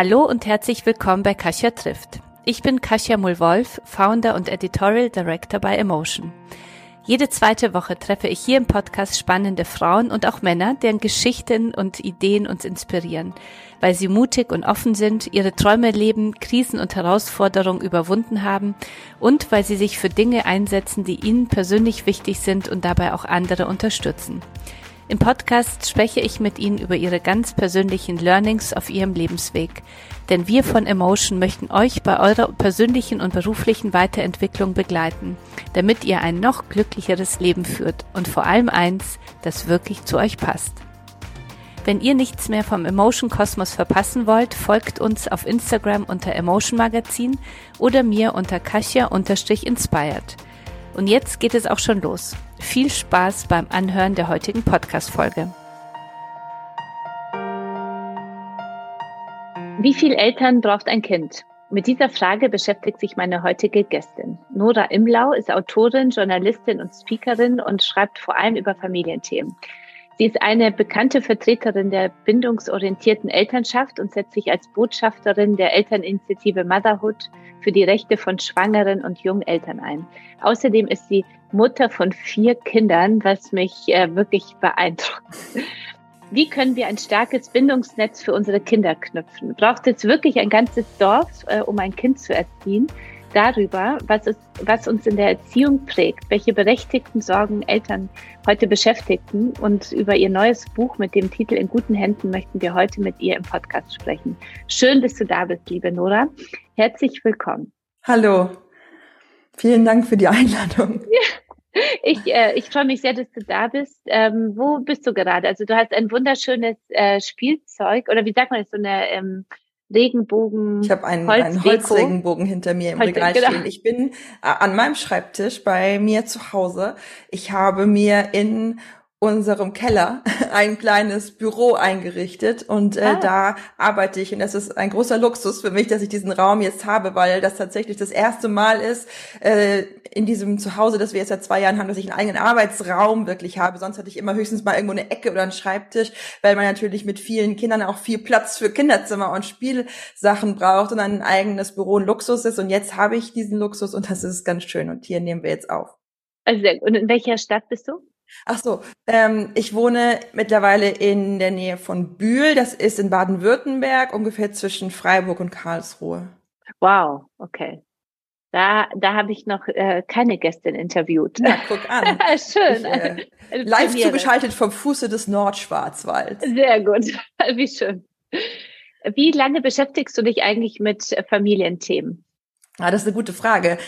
Hallo und herzlich willkommen bei Kasia trifft. Ich bin Kasia Mulwolf, Founder und Editorial Director bei Emotion. Jede zweite Woche treffe ich hier im Podcast spannende Frauen und auch Männer, deren Geschichten und Ideen uns inspirieren, weil sie mutig und offen sind, ihre Träume leben, Krisen und Herausforderungen überwunden haben und weil sie sich für Dinge einsetzen, die ihnen persönlich wichtig sind und dabei auch andere unterstützen. Im Podcast spreche ich mit Ihnen über Ihre ganz persönlichen Learnings auf Ihrem Lebensweg. Denn wir von Emotion möchten euch bei eurer persönlichen und beruflichen Weiterentwicklung begleiten, damit ihr ein noch glücklicheres Leben führt und vor allem eins, das wirklich zu euch passt. Wenn ihr nichts mehr vom Emotion Kosmos verpassen wollt, folgt uns auf Instagram unter Emotion Magazin oder mir unter Kasia-inspired. Und jetzt geht es auch schon los. Viel Spaß beim Anhören der heutigen Podcast-Folge. Wie viele Eltern braucht ein Kind? Mit dieser Frage beschäftigt sich meine heutige Gästin. Nora Imlau ist Autorin, Journalistin und Speakerin und schreibt vor allem über Familienthemen. Sie ist eine bekannte Vertreterin der bindungsorientierten Elternschaft und setzt sich als Botschafterin der Elterninitiative Motherhood für die Rechte von schwangeren und jungen Eltern ein. Außerdem ist sie Mutter von vier Kindern, was mich äh, wirklich beeindruckt. Wie können wir ein starkes Bindungsnetz für unsere Kinder knüpfen? Braucht es wirklich ein ganzes Dorf, äh, um ein Kind zu erziehen? Darüber, was, es, was uns in der Erziehung prägt, welche berechtigten Sorgen Eltern heute beschäftigten. Und über ihr neues Buch mit dem Titel In guten Händen möchten wir heute mit ihr im Podcast sprechen. Schön, dass du da bist, liebe Nora. Herzlich willkommen. Hallo. Vielen Dank für die Einladung. Ja. Ich, äh, ich freue mich sehr, dass du da bist. Ähm, wo bist du gerade? Also du hast ein wunderschönes äh, Spielzeug oder wie sagt man das, so eine ähm, Regenbogen. Ich habe einen, einen Holzregenbogen hinter mir im Holz, Regal genau. stehen. Ich bin äh, an meinem Schreibtisch bei mir zu Hause. Ich habe mir in unserem Keller ein kleines Büro eingerichtet und äh, ah. da arbeite ich und das ist ein großer Luxus für mich, dass ich diesen Raum jetzt habe, weil das tatsächlich das erste Mal ist äh, in diesem Zuhause, das wir jetzt seit zwei Jahren haben, dass ich einen eigenen Arbeitsraum wirklich habe. Sonst hatte ich immer höchstens mal irgendwo eine Ecke oder einen Schreibtisch, weil man natürlich mit vielen Kindern auch viel Platz für Kinderzimmer und Spielsachen braucht und ein eigenes Büro ein Luxus ist und jetzt habe ich diesen Luxus und das ist ganz schön und hier nehmen wir jetzt auf. Also, und in welcher Stadt bist du? Ach so, ähm, ich wohne mittlerweile in der Nähe von Bühl. Das ist in Baden-Württemberg, ungefähr zwischen Freiburg und Karlsruhe. Wow, okay. Da, da habe ich noch äh, keine Gästin interviewt. Na, guck an. Schön. Ich, äh, live zugeschaltet vom Fuße des Nordschwarzwalds. Sehr gut. Wie schön. Wie lange beschäftigst du dich eigentlich mit Familienthemen? Ah, das ist eine gute Frage.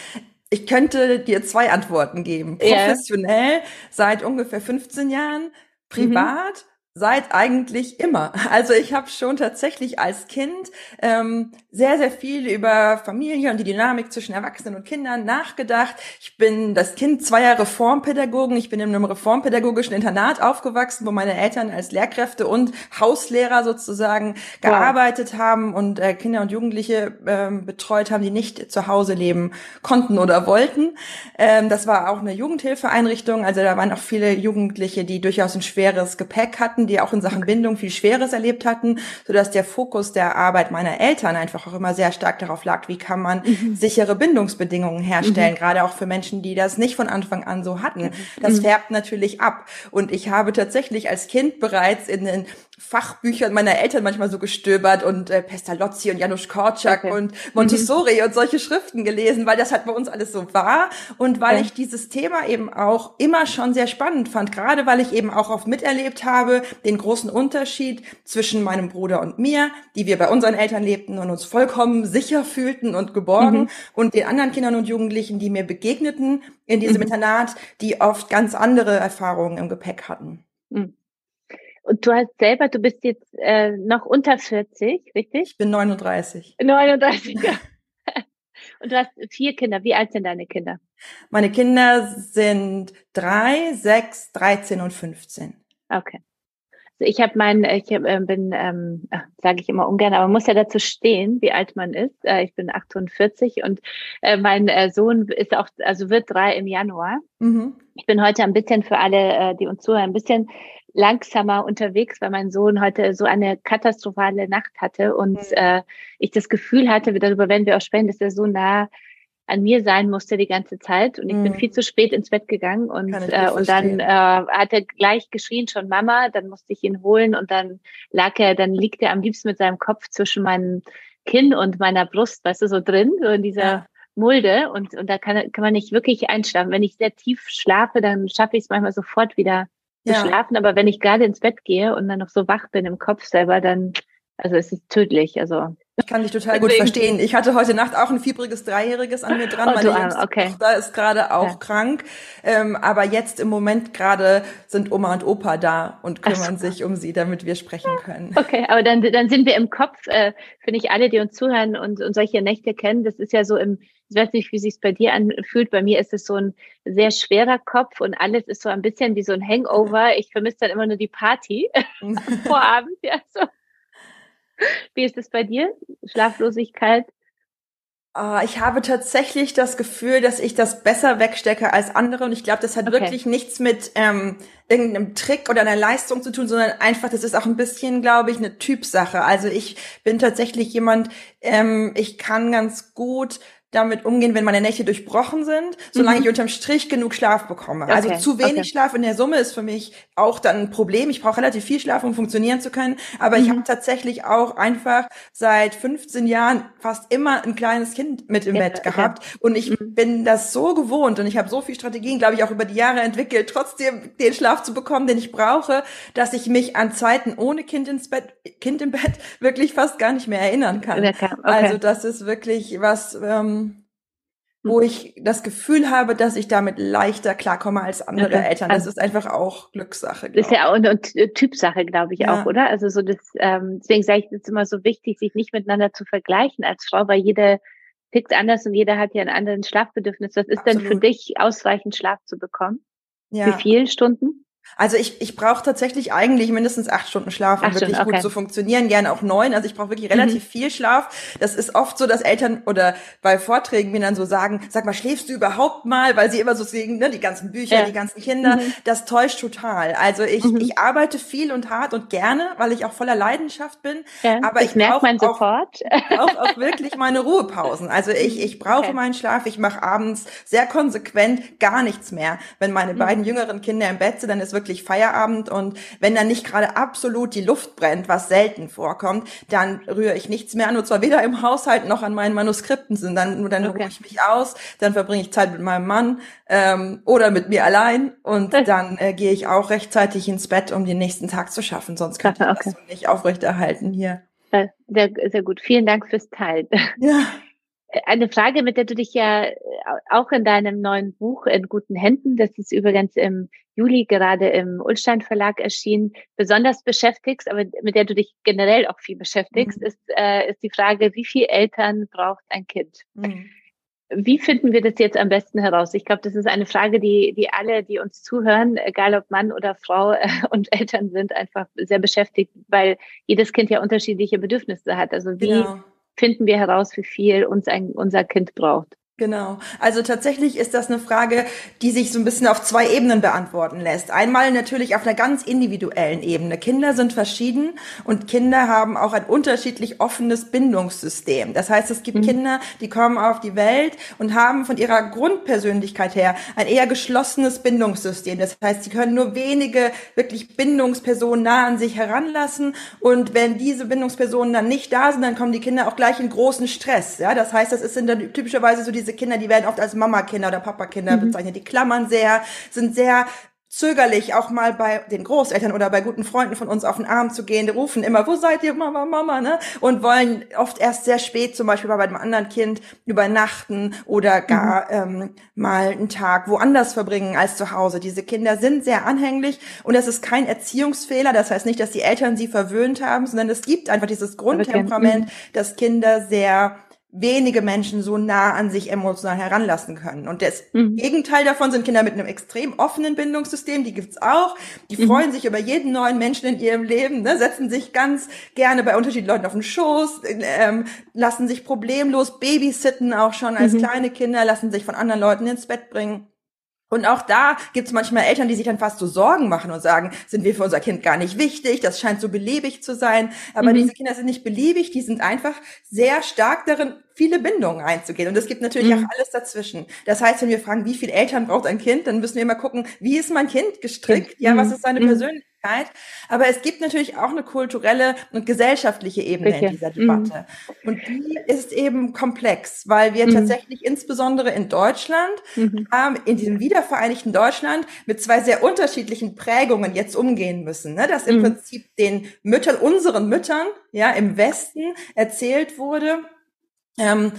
Ich könnte dir zwei Antworten geben. Professionell yeah. seit ungefähr 15 Jahren, privat Seit eigentlich immer. Also ich habe schon tatsächlich als Kind ähm, sehr, sehr viel über Familie und die Dynamik zwischen Erwachsenen und Kindern nachgedacht. Ich bin das Kind zweier Reformpädagogen. Ich bin in einem reformpädagogischen Internat aufgewachsen, wo meine Eltern als Lehrkräfte und Hauslehrer sozusagen gearbeitet wow. haben und äh, Kinder und Jugendliche ähm, betreut haben, die nicht zu Hause leben konnten oder wollten. Ähm, das war auch eine Jugendhilfeeinrichtung. Also da waren auch viele Jugendliche, die durchaus ein schweres Gepäck hatten hatten, die auch in Sachen Bindung viel Schweres erlebt hatten, so dass der Fokus der Arbeit meiner Eltern einfach auch immer sehr stark darauf lag, wie kann man mhm. sichere Bindungsbedingungen herstellen, mhm. gerade auch für Menschen, die das nicht von Anfang an so hatten. Mhm. Das mhm. färbt natürlich ab. Und ich habe tatsächlich als Kind bereits in den Fachbüchern meiner Eltern manchmal so gestöbert und äh, Pestalozzi und Janusz Korczak okay. und Montessori mhm. und solche Schriften gelesen, weil das halt bei uns alles so war und weil ja. ich dieses Thema eben auch immer schon sehr spannend fand, gerade weil ich eben auch oft miterlebt habe, den großen Unterschied zwischen meinem Bruder und mir, die wir bei unseren Eltern lebten und uns vollkommen sicher fühlten und geborgen mhm. und den anderen Kindern und Jugendlichen, die mir begegneten in diesem mhm. Internat, die oft ganz andere Erfahrungen im Gepäck hatten. Mhm. Und du hast selber, du bist jetzt äh, noch unter 40, richtig? Ich bin 39. 39, ja. Und du hast vier Kinder. Wie alt sind deine Kinder? Meine Kinder sind drei, sechs, 13 und 15. Okay. ich habe meinen, ich hab, äh, bin, ähm, sage ich immer ungern, aber man muss ja dazu stehen, wie alt man ist. Äh, ich bin 48 und äh, mein äh, Sohn ist auch, also wird drei im Januar. Mhm. Ich bin heute ein bisschen für alle, äh, die uns zuhören, ein bisschen langsamer unterwegs, weil mein Sohn heute so eine katastrophale Nacht hatte und mhm. äh, ich das Gefühl hatte, darüber werden wir auch sprechen, dass er so nah an mir sein musste die ganze Zeit und ich mm. bin mhm. viel zu spät ins Bett gegangen und äh, und dann äh, hat er gleich geschrien schon Mama, dann musste ich ihn holen und dann lag er, dann liegt er am liebsten mit seinem Kopf zwischen meinem Kinn und meiner Brust, weißt du, so drin, so in dieser ja. Mulde und und da kann kann man nicht wirklich einschlafen. Wenn ich sehr tief schlafe, dann schaffe ich es manchmal sofort wieder ja. zu schlafen, aber wenn ich gerade ins Bett gehe und dann noch so wach bin im Kopf selber, dann also es ist tödlich, also ich kann dich total gut verstehen. Ich hatte heute Nacht auch ein fiebriges Dreijähriges an mir dran. Oh, Meine jüngste okay. Tochter ist gerade auch ja. krank. Ähm, aber jetzt im Moment gerade sind Oma und Opa da und kümmern so. sich um sie, damit wir sprechen können. Okay, aber dann, dann sind wir im Kopf, äh, finde ich, alle, die uns zuhören und, und solche Nächte kennen. Das ist ja so im, ich weiß nicht, wie sich bei dir anfühlt. Bei mir ist es so ein sehr schwerer Kopf und alles ist so ein bisschen wie so ein Hangover. Ich vermisse dann immer nur die Party vorabend, ja, so. Wie ist es bei dir? Schlaflosigkeit? Uh, ich habe tatsächlich das Gefühl, dass ich das besser wegstecke als andere. Und ich glaube, das hat okay. wirklich nichts mit ähm, irgendeinem Trick oder einer Leistung zu tun, sondern einfach, das ist auch ein bisschen, glaube ich, eine Typsache. Also ich bin tatsächlich jemand, ähm, ich kann ganz gut damit umgehen, wenn meine Nächte durchbrochen sind, solange mhm. ich unterm Strich genug Schlaf bekomme. Also okay. Also zu wenig okay. Schlaf in der Summe ist für mich auch dann ein Problem. Ich brauche relativ viel Schlaf, um funktionieren zu können. Aber mhm. ich habe tatsächlich auch einfach seit 15 Jahren fast immer ein kleines Kind mit im ja, Bett gehabt. Okay. Und ich mhm. bin das so gewohnt und ich habe so viel Strategien, glaube ich, auch über die Jahre entwickelt, trotzdem den Schlaf zu bekommen, den ich brauche, dass ich mich an Zeiten ohne Kind ins Bett, Kind im Bett wirklich fast gar nicht mehr erinnern kann. Also das ist wirklich was. Ähm, wo ich das Gefühl habe, dass ich damit leichter klarkomme als andere okay. Eltern. Das also, ist einfach auch Glückssache. Das ist ja auch eine Typsache, glaube ich ja. auch, oder? Also so das, ähm, deswegen sage ich, es ist immer so wichtig, sich nicht miteinander zu vergleichen als Frau, weil jede tickt anders und jeder hat ja einen anderen Schlafbedürfnis. Was ist Absolut. denn für dich ausreichend Schlaf zu bekommen? Ja. Wie viele Stunden? Also ich, ich brauche tatsächlich eigentlich mindestens acht Stunden Schlaf, um acht wirklich Stunden, okay. gut zu funktionieren. Gerne auch neun. Also ich brauche wirklich relativ mhm. viel Schlaf. Das ist oft so, dass Eltern oder bei Vorträgen mir dann so sagen, sag mal, schläfst du überhaupt mal? Weil sie immer so sehen, ne, die ganzen Bücher, ja. die ganzen Kinder. Mhm. Das täuscht total. Also ich, mhm. ich arbeite viel und hart und gerne, weil ich auch voller Leidenschaft bin. Ja, aber ich, brauche auch, auch, auch wirklich meine Ruhepausen. Also ich, ich brauche okay. meinen Schlaf. Ich mache abends sehr konsequent gar nichts mehr. Wenn meine mhm. beiden jüngeren Kinder im Bett sind, dann ist wirklich Feierabend und wenn dann nicht gerade absolut die Luft brennt, was selten vorkommt, dann rühre ich nichts mehr an und zwar weder im Haushalt noch an meinen Manuskripten sind. Dann, dann okay. ruhe ich mich aus, dann verbringe ich Zeit mit meinem Mann ähm, oder mit mir allein und dann äh, gehe ich auch rechtzeitig ins Bett, um den nächsten Tag zu schaffen. Sonst könnte ich okay. das nicht aufrechterhalten hier. Sehr, sehr gut. Vielen Dank fürs Teilen. Ja. Eine Frage, mit der du dich ja äh, auch in deinem neuen Buch in guten Händen, das ist übrigens im Juli gerade im Ulstein Verlag erschienen, besonders beschäftigst, aber mit der du dich generell auch viel beschäftigst, mhm. ist, äh, ist die Frage, wie viele Eltern braucht ein Kind? Mhm. Wie finden wir das jetzt am besten heraus? Ich glaube, das ist eine Frage, die, die alle, die uns zuhören, egal ob Mann oder Frau und Eltern sind, einfach sehr beschäftigt, weil jedes Kind ja unterschiedliche Bedürfnisse hat. Also wie, genau finden wir heraus, wie viel uns ein, unser Kind braucht. Genau. Also tatsächlich ist das eine Frage, die sich so ein bisschen auf zwei Ebenen beantworten lässt. Einmal natürlich auf einer ganz individuellen Ebene. Kinder sind verschieden und Kinder haben auch ein unterschiedlich offenes Bindungssystem. Das heißt, es gibt mhm. Kinder, die kommen auf die Welt und haben von ihrer Grundpersönlichkeit her ein eher geschlossenes Bindungssystem. Das heißt, sie können nur wenige wirklich Bindungspersonen nah an sich heranlassen und wenn diese Bindungspersonen dann nicht da sind, dann kommen die Kinder auch gleich in großen Stress. Ja, das heißt, das ist dann typischerweise so diese diese Kinder, die werden oft als Mama-Kinder oder Papa-Kinder mhm. bezeichnet. Die klammern sehr, sind sehr zögerlich, auch mal bei den Großeltern oder bei guten Freunden von uns auf den Arm zu gehen. Die rufen immer, wo seid ihr, Mama, Mama, ne? Und wollen oft erst sehr spät, zum Beispiel bei einem anderen Kind, übernachten oder gar mhm. ähm, mal einen Tag woanders verbringen als zu Hause. Diese Kinder sind sehr anhänglich und das ist kein Erziehungsfehler. Das heißt nicht, dass die Eltern sie verwöhnt haben, sondern es gibt einfach dieses Grundtemperament, mhm. dass Kinder sehr wenige Menschen so nah an sich emotional heranlassen können. Und das mhm. Gegenteil davon sind Kinder mit einem extrem offenen Bindungssystem, die gibt's auch. Die mhm. freuen sich über jeden neuen Menschen in ihrem Leben, ne, setzen sich ganz gerne bei unterschiedlichen Leuten auf den Schoß, ähm, lassen sich problemlos babysitten auch schon als mhm. kleine Kinder, lassen sich von anderen Leuten ins Bett bringen. Und auch da gibt es manchmal Eltern, die sich dann fast so Sorgen machen und sagen, sind wir für unser Kind gar nicht wichtig, das scheint so beliebig zu sein. Aber mhm. diese Kinder sind nicht beliebig, die sind einfach sehr stark darin, viele Bindungen einzugehen. Und es gibt natürlich mhm. auch alles dazwischen. Das heißt, wenn wir fragen, wie viele Eltern braucht ein Kind, dann müssen wir immer gucken, wie ist mein Kind gestrickt? Ja, was mhm. ist seine mhm. Persönlichkeit? Aber es gibt natürlich auch eine kulturelle und gesellschaftliche Ebene Sicher. in dieser Debatte. Mhm. Und die ist eben komplex, weil wir mhm. tatsächlich insbesondere in Deutschland mhm. ähm, in diesem wiedervereinigten Deutschland mit zwei sehr unterschiedlichen Prägungen jetzt umgehen müssen. Ne? Dass im mhm. Prinzip den Müttern, unseren Müttern, ja, im Westen erzählt wurde, ähm,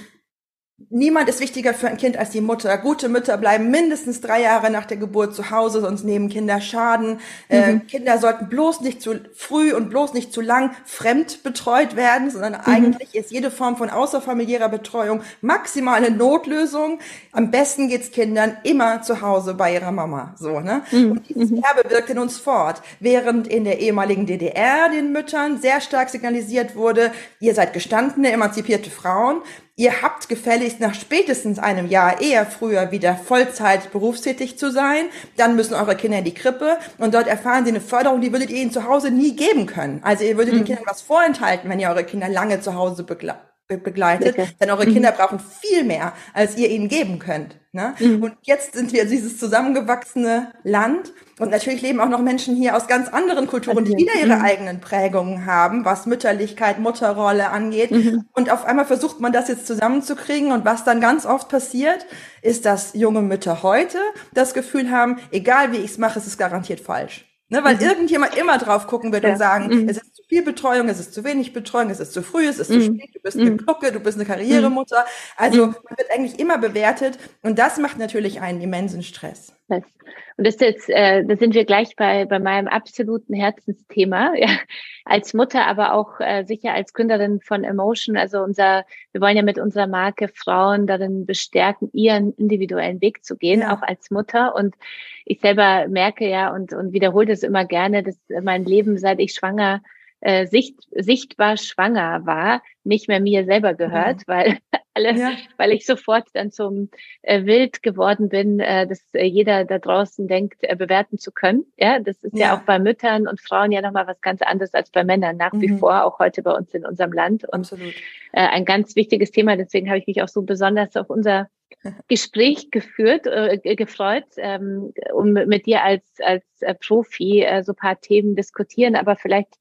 Niemand ist wichtiger für ein Kind als die Mutter. Gute Mütter bleiben mindestens drei Jahre nach der Geburt zu Hause, sonst nehmen Kinder Schaden. Äh, mhm. Äh, Kinder sollten bloß nicht zu früh und bloß nicht zu lang fremd betreut werden, sondern mhm. eigentlich ist jede Form von außerfamiliärer Betreuung maximale Notlösung. Am besten geht's Kindern immer zu Hause bei ihrer Mama. So, ne? Mhm. Und dieses mhm. Erbe wirkt in uns fort. Während in der ehemaligen DDR den Müttern sehr stark signalisiert wurde, ihr seid gestandene, emanzipierte Frauen, Ihr habt gefälligst nach spätestens einem Jahr eher früher wieder Vollzeit berufstätig zu sein. Dann müssen eure Kinder in die Krippe und dort erfahren sie eine Förderung, die würdet ihr ihnen zu Hause nie geben können. Also ihr würdet mhm. den Kindern was vorenthalten, wenn ihr eure Kinder lange zu Hause begleitet begleitet, okay. denn eure Kinder mhm. brauchen viel mehr, als ihr ihnen geben könnt. Ne? Mhm. Und jetzt sind wir dieses zusammengewachsene Land und natürlich leben auch noch Menschen hier aus ganz anderen Kulturen, die wieder ihre mhm. eigenen Prägungen haben, was Mütterlichkeit, Mutterrolle angeht. Mhm. Und auf einmal versucht man das jetzt zusammenzukriegen und was dann ganz oft passiert, ist, dass junge Mütter heute das Gefühl haben, egal wie ich es mache, es ist garantiert falsch. Ne, weil mhm. irgendjemand immer drauf gucken wird ja. und sagen, es ist viel Betreuung, es ist zu wenig Betreuung, es ist zu früh, es ist mhm. zu spät, du bist eine Glucke, du bist eine Karrieremutter. Also man wird eigentlich immer bewertet und das macht natürlich einen immensen Stress. Und das ist jetzt, äh, da sind wir gleich bei, bei meinem absoluten Herzensthema, ja, als Mutter, aber auch äh, sicher als Gründerin von Emotion. Also unser, wir wollen ja mit unserer Marke Frauen darin bestärken, ihren individuellen Weg zu gehen, ja. auch als Mutter. Und ich selber merke ja und, und wiederhole das immer gerne, dass mein Leben, seit ich schwanger äh, sicht, sichtbar schwanger war, nicht mehr mir selber gehört, ja. weil alle, ja. weil ich sofort dann zum äh, Wild geworden bin, äh, dass äh, jeder da draußen denkt, äh, bewerten zu können. Ja, das ist ja. ja auch bei Müttern und Frauen ja nochmal was ganz anderes als bei Männern nach mhm. wie vor, auch heute bei uns in unserem Land. Und Absolut. Äh, ein ganz wichtiges Thema. Deswegen habe ich mich auch so besonders auf unser Gespräch geführt, äh, gefreut, ähm, um mit dir als als äh, Profi äh, so paar Themen diskutieren, aber vielleicht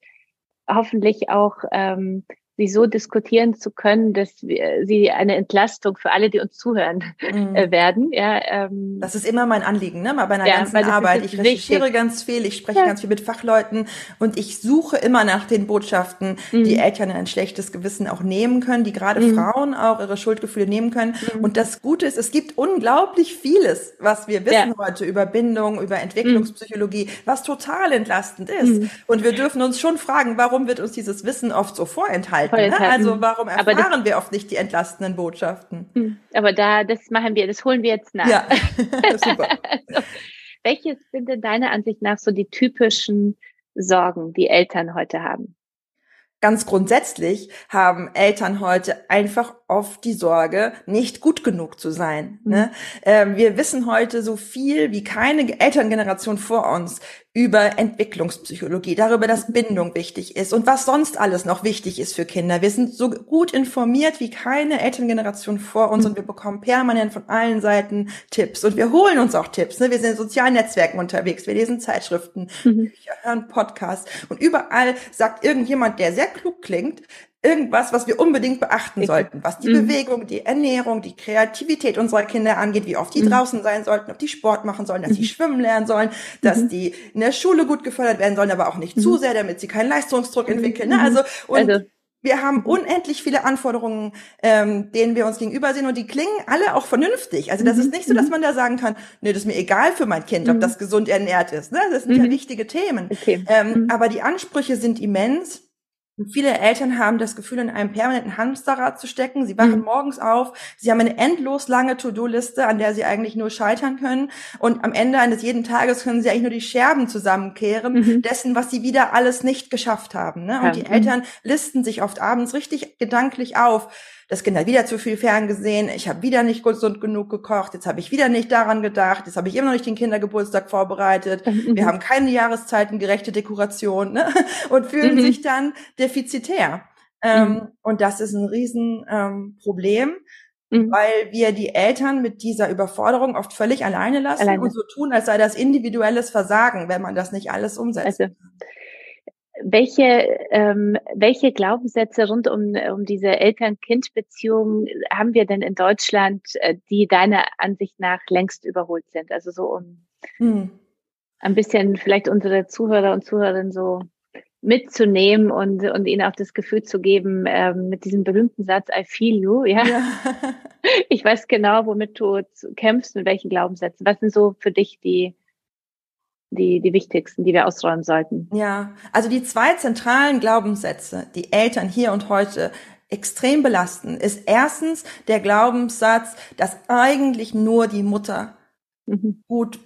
hoffentlich auch ähm, sie so diskutieren zu können, dass wir, sie eine Entlastung für alle, die uns zuhören, mhm. äh, werden. Ja, ähm, das ist immer mein Anliegen, ne? Bei meiner ja, ganzen Arbeit. Ich recherchiere wichtig. ganz viel, ich spreche ja. ganz viel mit Fachleuten und ich suche immer nach den Botschaften, mhm. die Eltern ein schlechtes Gewissen auch nehmen können, die gerade mhm. Frauen auch ihre Schuldgefühle nehmen können. Mhm. Und das Gute ist, es gibt unglaublich vieles, was wir wissen ja. heute über Bindung, über Entwicklungspsychologie, was total entlastend ist. Mhm. Und wir dürfen uns schon fragen, warum wird uns dieses Wissen oft so vorenthalten? Halten. Ne? Also warum erfahren wir oft nicht die entlastenden Botschaften? Hm. Aber da, das machen wir, das holen wir jetzt nach. Ja, super. also, welches sind denn deiner Ansicht nach so die typischen Sorgen, die Eltern heute haben? Ganz grundsätzlich haben Eltern heute einfach oft die Sorge, nicht gut genug zu sein. Mhm. Ne? Ähm, wir wissen heute so viel wie keine Elterngeneration vor uns über Entwicklungspsychologie, darüber, dass Bindung wichtig ist und was sonst alles noch wichtig ist für Kinder. Wir sind so gut informiert wie keine Elterngeneration vor uns und wir bekommen permanent von allen Seiten Tipps und wir holen uns auch Tipps. Ne? Wir sind in sozialen Netzwerken unterwegs, wir lesen Zeitschriften, mhm. hören Podcasts und überall sagt irgendjemand, der sehr klug klingt, irgendwas, was wir unbedingt beachten sollten, was die mhm. Bewegung, die Ernährung, die Kreativität unserer Kinder angeht, wie oft die mhm. draußen sein sollten, ob die Sport machen sollen, dass mhm. sie schwimmen lernen sollen, dass mhm. die in der Schule gut gefördert werden sollen, aber auch nicht zu mhm. sehr, damit sie keinen Leistungsdruck mhm. entwickeln. Ne? Also, und also. wir haben unendlich viele Anforderungen, ähm, denen wir uns gegenüber sehen und die klingen alle auch vernünftig. Also das ist nicht so, dass man da sagen kann, nee, das ist mir egal für mein Kind, ob das gesund ernährt ist. Ne? Das sind ja wichtige Themen. Okay. Ähm, aber die Ansprüche sind immens Und viele Eltern haben das Gefühl, in einem permanenten Hamsterrad zu stecken. Sie wachen mhm. morgens auf, sie haben eine endlos lange To-Do-Liste, an der sie eigentlich nur scheitern können. Und am Ende eines jeden Tages können sie eigentlich nur die Scherben zusammenkehren mhm. dessen, was sie wieder alles nicht geschafft haben. Ne? Und ja. die Eltern listen sich oft abends richtig gedanklich auf das Kind hat wieder zu viel ferngesehen, ich habe wieder nicht gesund genug gekocht, jetzt habe ich wieder nicht daran gedacht, jetzt habe ich immer noch nicht den Kindergeburtstag vorbereitet, mhm. wir haben keine jahreszeitengerechte Dekoration ne? und fühlen mhm. sich dann defizitär. Ähm, mhm. Und das ist ein Riesenproblem. Ähm, mhm. weil wir die Eltern mit dieser Überforderung oft völlig alleine lassen alleine. und so tun, als sei das individuelles Versagen, wenn man das nicht alles umsetzt. Also, welche, ähm, welche Glaubenssätze rund um, um diese Eltern-Kind-Beziehung haben wir denn in Deutschland, äh, die deiner Ansicht nach längst überholt sind? Also so um hm. ein bisschen vielleicht unsere Zuhörer und Zuhörerinnen so mitzunehmen und, und ihnen auch das Gefühl zu geben, ähm, mit diesem berühmten Satz, I feel you, ja. ja. ich weiß genau, womit du kämpfst, mit welchen Glaubenssätzen. Was sind so für dich die, die, die wichtigsten, die wir ausräumen sollten. Ja, also die zwei zentralen Glaubenssätze, die Eltern hier und heute extrem belasten, ist erstens der Glaubenssatz, dass eigentlich nur die Mutter mhm. gut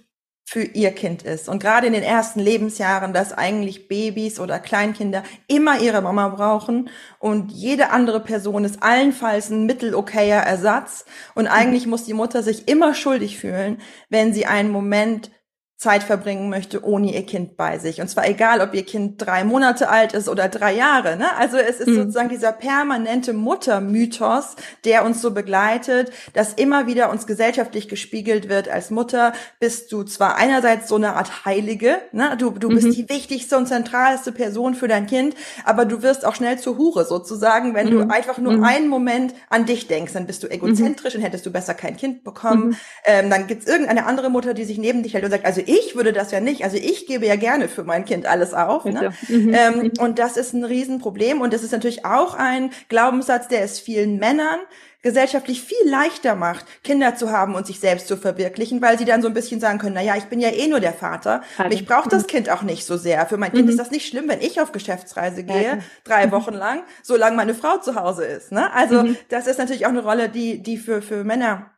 für ihr Kind ist. Und gerade in den ersten Lebensjahren, dass eigentlich Babys oder Kleinkinder immer ihre Mama brauchen und jede andere Person ist allenfalls ein mittelokayer Ersatz. Und eigentlich mhm. muss die Mutter sich immer schuldig fühlen, wenn sie einen Moment Zeit verbringen möchte ohne ihr Kind bei sich. Und zwar egal, ob ihr Kind drei Monate alt ist oder drei Jahre. Ne? Also es ist mhm. sozusagen dieser permanente Muttermythos, der uns so begleitet, dass immer wieder uns gesellschaftlich gespiegelt wird, als Mutter bist du zwar einerseits so eine Art Heilige, ne? du, du mhm. bist die wichtigste und zentralste Person für dein Kind, aber du wirst auch schnell zur Hure sozusagen, wenn mhm. du einfach nur mhm. einen Moment an dich denkst, dann bist du egozentrisch und hättest du besser kein Kind bekommen. Mhm. Ähm, dann gibt's irgendeine andere Mutter, die sich neben dich hält und sagt, also ich würde das ja nicht. Also ich gebe ja gerne für mein Kind alles auf. Ne? Mhm. Ähm, mhm. und das ist ein Riesenproblem. Und das ist natürlich auch ein Glaubenssatz, der es vielen Männern gesellschaftlich viel leichter macht, Kinder zu haben und sich selbst zu verwirklichen, weil sie dann so ein bisschen sagen können, na ja, ich bin ja eh nur der Vater. Vater. Mich braucht das mhm. Kind auch nicht so sehr. Für mein Kind mhm. ist das nicht schlimm, wenn ich auf Geschäftsreise gehe, drei Wochen lang, solange meine Frau zu Hause ist. Ne? Also mhm. das ist natürlich auch eine Rolle, die, die für, für Männer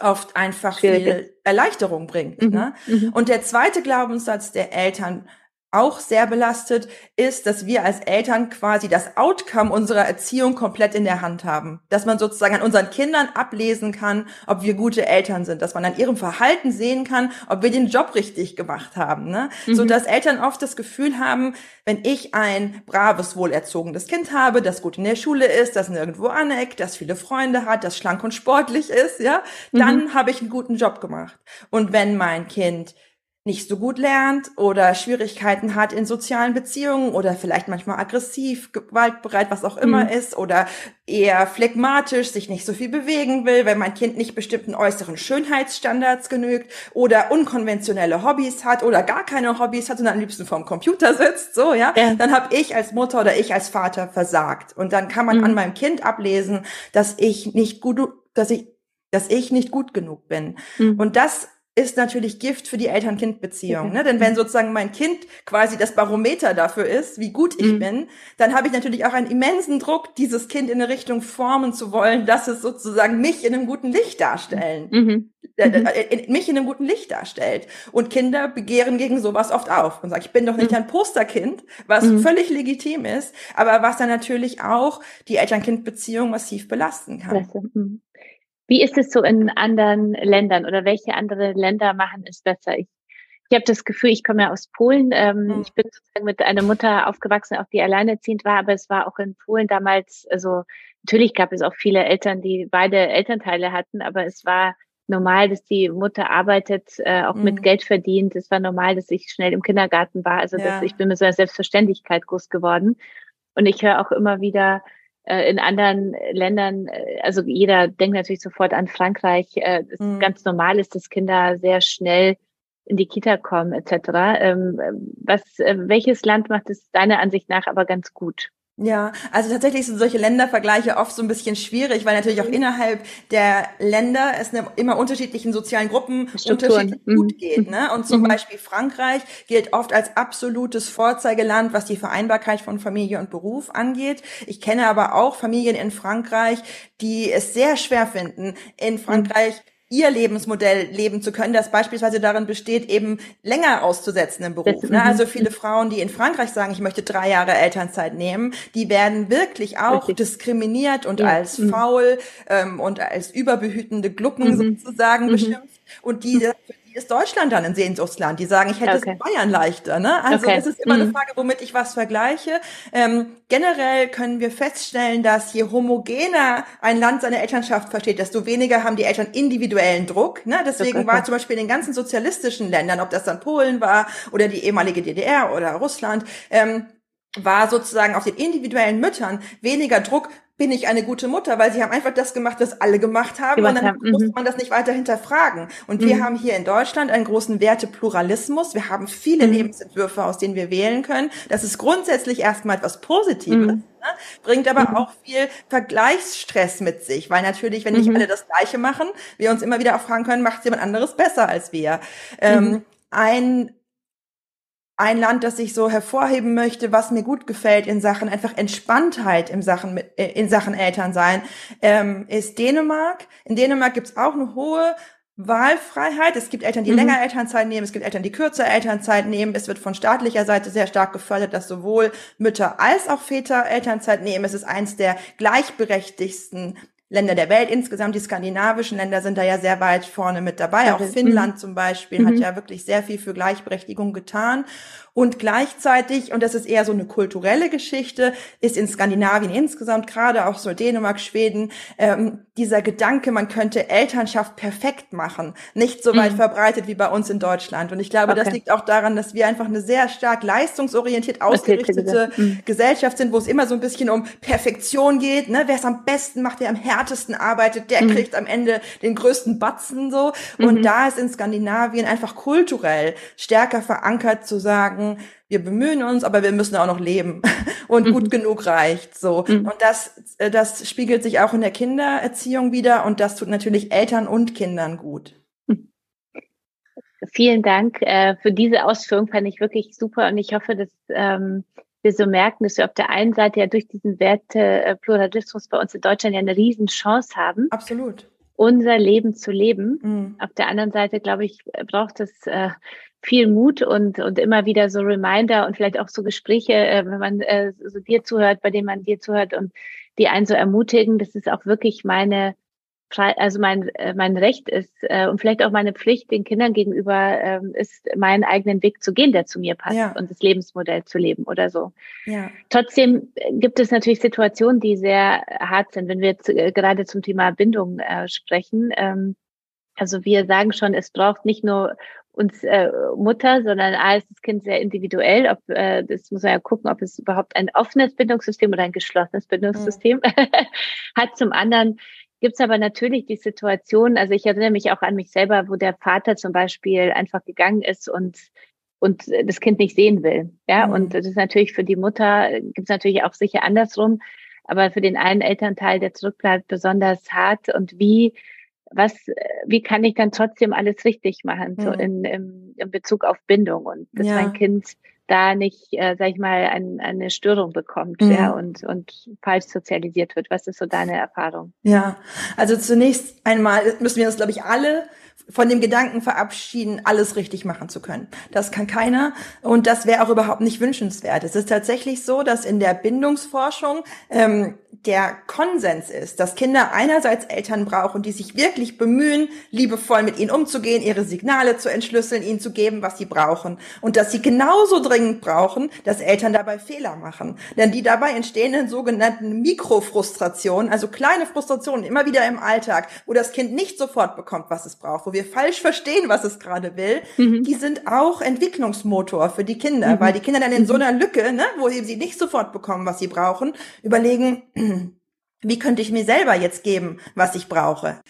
oft einfach viel Erleichterung bringt. Mhm. Ne? Mhm. Und der zweite Glaubenssatz der Eltern auch sehr belastet, ist, dass wir als Eltern quasi das Outcome unserer Erziehung komplett in der Hand haben. Dass man sozusagen an unseren Kindern ablesen kann, ob wir gute Eltern sind. Dass man an ihrem Verhalten sehen kann, ob wir den Job richtig gemacht haben. Ne? Mhm. So dass Eltern oft das Gefühl haben, wenn ich ein braves, wohlerzogenes Kind habe, das gut in der Schule ist, das nirgendwo aneckt, das viele Freunde hat, das schlank und sportlich ist, ja, dann mhm. habe ich einen guten Job gemacht. Und wenn mein Kind nicht so gut lernt oder Schwierigkeiten hat in sozialen Beziehungen oder vielleicht manchmal aggressiv, gewaltbereit, was auch immer mhm. ist oder eher phlegmatisch, sich nicht so viel bewegen will, wenn mein Kind nicht bestimmten äußeren Schönheitsstandards genügt oder unkonventionelle Hobbys hat oder gar keine Hobbys hat, sondern am liebsten vorm Computer sitzt, so, ja, ja. dann habe ich als Mutter oder ich als Vater versagt. Und dann kann man mhm. an meinem Kind ablesen, dass ich nicht gut, dass ich dass ich nicht gut genug bin. Mhm. Und das ist natürlich Gift für die Eltern-Kind-Beziehung. Ne? Denn wenn sozusagen mein Kind quasi das Barometer dafür ist, wie gut ich mhm. bin, dann habe ich natürlich auch einen immensen Druck, dieses Kind in eine Richtung formen zu wollen, dass es sozusagen mich in einem guten Licht darstellen. Mhm. Äh, mhm. äh, mich in einem guten Licht darstellt. Und Kinder begehren gegen sowas oft auf und sagen, ich bin doch nicht mhm. ein Posterkind, was mhm. völlig legitim ist, aber was dann natürlich auch die Eltern-Kind-Beziehung massiv belasten kann. Wie ist es so in anderen Ländern oder welche andere Länder machen es besser? Ich, ich habe das Gefühl, ich komme ja aus Polen. Ähm, mhm. Ich bin sozusagen mit einer Mutter aufgewachsen, auch die alleinerziehend war, aber es war auch in Polen damals, also natürlich gab es auch viele Eltern, die beide Elternteile hatten, aber es war normal, dass die Mutter arbeitet, äh, auch mhm. mit Geld verdient. Es war normal, dass ich schnell im Kindergarten war. Also ja. das, ich bin mit so einer Selbstverständlichkeit groß geworden. Und ich höre auch immer wieder, in anderen Ländern, äh, also jeder denkt natürlich sofort an Frankreich, äh, es mhm. ganz normal ist, dass Kinder sehr schnell in die Kita kommen etc. Ähm, was, welches Land macht es deiner Ansicht nach aber ganz gut? Ja, also tatsächlich sind solche Ländervergleiche oft so ein bisschen schwierig, weil natürlich auch mhm. innerhalb der Länder es ne, immer unterschiedlichen sozialen Gruppen Strukturen. unterschiedlich mhm. gut geht. Ne? Und zum mhm. Beispiel Frankreich gilt oft als absolutes Vorzeigeland, was die Vereinbarkeit von Familie und Beruf angeht. Ich kenne aber auch Familien in Frankreich, die es sehr schwer finden, in Frankreich mhm ihr Lebensmodell leben zu können, das beispielsweise darin besteht, eben länger auszusetzen im Beruf. Ne? Also viele Frauen, die in Frankreich sagen, ich möchte drei Jahre Elternzeit nehmen, die werden wirklich auch Richtig. diskriminiert und ja. als mhm. faul ähm, und als überbehütende Glucken mhm. sozusagen mhm. beschimpft. Und die ist Deutschland dann ein Sehnsuchtsland. Die sagen, ich hätte okay. es in Bayern leichter. Ne? Also okay. es ist immer mhm. eine Frage, womit ich was vergleiche. Ähm, generell können wir feststellen, dass je homogener ein Land seine Elternschaft versteht, desto weniger haben die Eltern individuellen Druck. Ne? Deswegen okay. war zum Beispiel in den ganzen sozialistischen Ländern, ob das dann Polen war oder die ehemalige DDR oder Russland, ähm, war sozusagen auf den individuellen Müttern weniger Druck, bin ich eine gute Mutter, weil sie haben einfach das gemacht, was alle gemacht haben gemacht und dann haben. musste mhm. man das nicht weiter hinterfragen. Und mhm. wir haben hier in Deutschland einen großen Wertepluralismus. Wir haben viele mhm. Lebensentwürfe, aus denen wir wählen können. Das ist grundsätzlich erstmal etwas Positives. Mhm. Ne? Bringt aber mhm. auch viel Vergleichsstress mit sich, weil natürlich, wenn nicht mhm. alle das Gleiche machen, wir uns immer wieder auch fragen können, macht jemand anderes besser als wir. Ähm, ein ein Land, das ich so hervorheben möchte, was mir gut gefällt in Sachen einfach Entspanntheit im Sachen, äh, in Sachen Elternsein, ähm, ist Dänemark. In Dänemark gibt's auch eine hohe Wahlfreiheit. Es gibt Eltern, die mhm. länger Elternzeit nehmen, es gibt Eltern, die kürzer Elternzeit nehmen. Es wird von staatlicher Seite sehr stark gefördert, dass sowohl Mütter als auch Väter Elternzeit nehmen. Es ist eins der gleichberechtigsten Länder der Welt insgesamt. Die skandinavischen Länder sind da ja sehr weit vorne mit dabei. Auch Finnland zum Beispiel mhm. hat ja wirklich sehr viel für Gleichberechtigung getan. Und gleichzeitig, und das ist eher so eine kulturelle Geschichte, ist in Skandinavien insgesamt, gerade auch so Dänemark, Schweden, ähm, dieser Gedanke, man könnte Elternschaft perfekt machen, nicht so weit mhm. verbreitet wie bei uns in Deutschland. Und ich glaube, okay. das liegt auch daran, dass wir einfach eine sehr stark leistungsorientiert ausgerichtete mhm. Gesellschaft sind, wo es immer so ein bisschen um Perfektion geht. Ne? Wer es am besten macht, wer am härtesten arbeitet, der mhm. kriegt am Ende den größten Batzen so. Und mhm. da ist in Skandinavien einfach kulturell stärker verankert zu sagen, sagen, wir bemühen uns, aber wir müssen auch noch leben und mhm. gut genug reicht so. Mhm. Und das, äh, das spiegelt sich auch in der Kindererziehung wieder und das tut natürlich Eltern und Kindern gut. Vielen Dank äh, für diese Ausführung, fand ich wirklich super und ich hoffe, dass ähm, wir so merken, dass wir auf der einen Seite ja durch diesen Wertepluralismus bei uns in Deutschland ja eine Riesenchance haben. Absolut unser Leben zu leben. Mhm. Auf der anderen Seite, glaube ich, braucht es äh, viel Mut und, und immer wieder so Reminder und vielleicht auch so Gespräche, äh, wenn man äh, so dir zuhört, bei denen man dir zuhört und die einen so ermutigen. Das ist auch wirklich meine, also mein, äh, mein Recht ist äh, und vielleicht auch meine Pflicht den Kindern gegenüber äh, ist, meinen eigenen Weg zu gehen, der zu mir passt ja. und das Lebensmodell zu leben oder so. Ja. Trotzdem gibt es natürlich Situationen, die sehr hart sind, wenn wir jetzt äh, gerade zum Thema Bindung äh, sprechen. Ähm, also wir sagen schon, es braucht nicht nur uns äh, Mutter, sondern A ist das Kind sehr individuell. Ob, äh, das muss man ja gucken, ob es überhaupt ein offenes Bindungssystem oder ein geschlossenes Bindungssystem mhm. hat. Zum anderen gibt es aber natürlich die Situation, also ich erinnere mich auch an mich selber, wo der Vater zum Beispiel einfach gegangen ist und und das Kind nicht sehen will. Ja, mhm. und das ist natürlich für die Mutter, gibt es natürlich auch sicher andersrum, aber für den einen Elternteil, der zurückbleibt, besonders hart. Und wie was, wie kann ich dann trotzdem alles richtig machen, so mhm. in, in, in Bezug auf Bindung und dass mein Kind da nicht, äh, sag ich mal, ein, eine Störung bekommt, mhm. ja, und, und falsch sozialisiert wird. Was ist so deine Erfahrung? Ja, also zunächst einmal müssen wir uns, glaube ich, alle von dem Gedanken verabschieden, alles richtig machen zu können. Das kann keiner und das wäre auch überhaupt nicht wünschenswert. Es ist tatsächlich so, dass in der Bindungsforschung ähm, der Konsens ist, dass Kinder einerseits Eltern brauchen, die sich wirklich bemühen, liebevoll mit ihnen umzugehen, ihre Signale zu entschlüsseln, ihnen zu geben, was sie brauchen. Und dass sie genauso dringend brauchen, dass Eltern dabei Fehler machen. Denn die dabei entstehenden sogenannten Mikrofrustrationen, also kleine Frustrationen immer wieder im Alltag, wo das Kind nicht sofort bekommt, was es braucht, wo wir falsch verstehen, was es gerade will, mhm. die sind auch Entwicklungsmotor für die Kinder, mhm. weil die Kinder dann in so einer Lücke, ne, wo sie nicht sofort bekommen, was sie brauchen, überlegen, wie könnte ich mir selber jetzt geben, was ich brauche?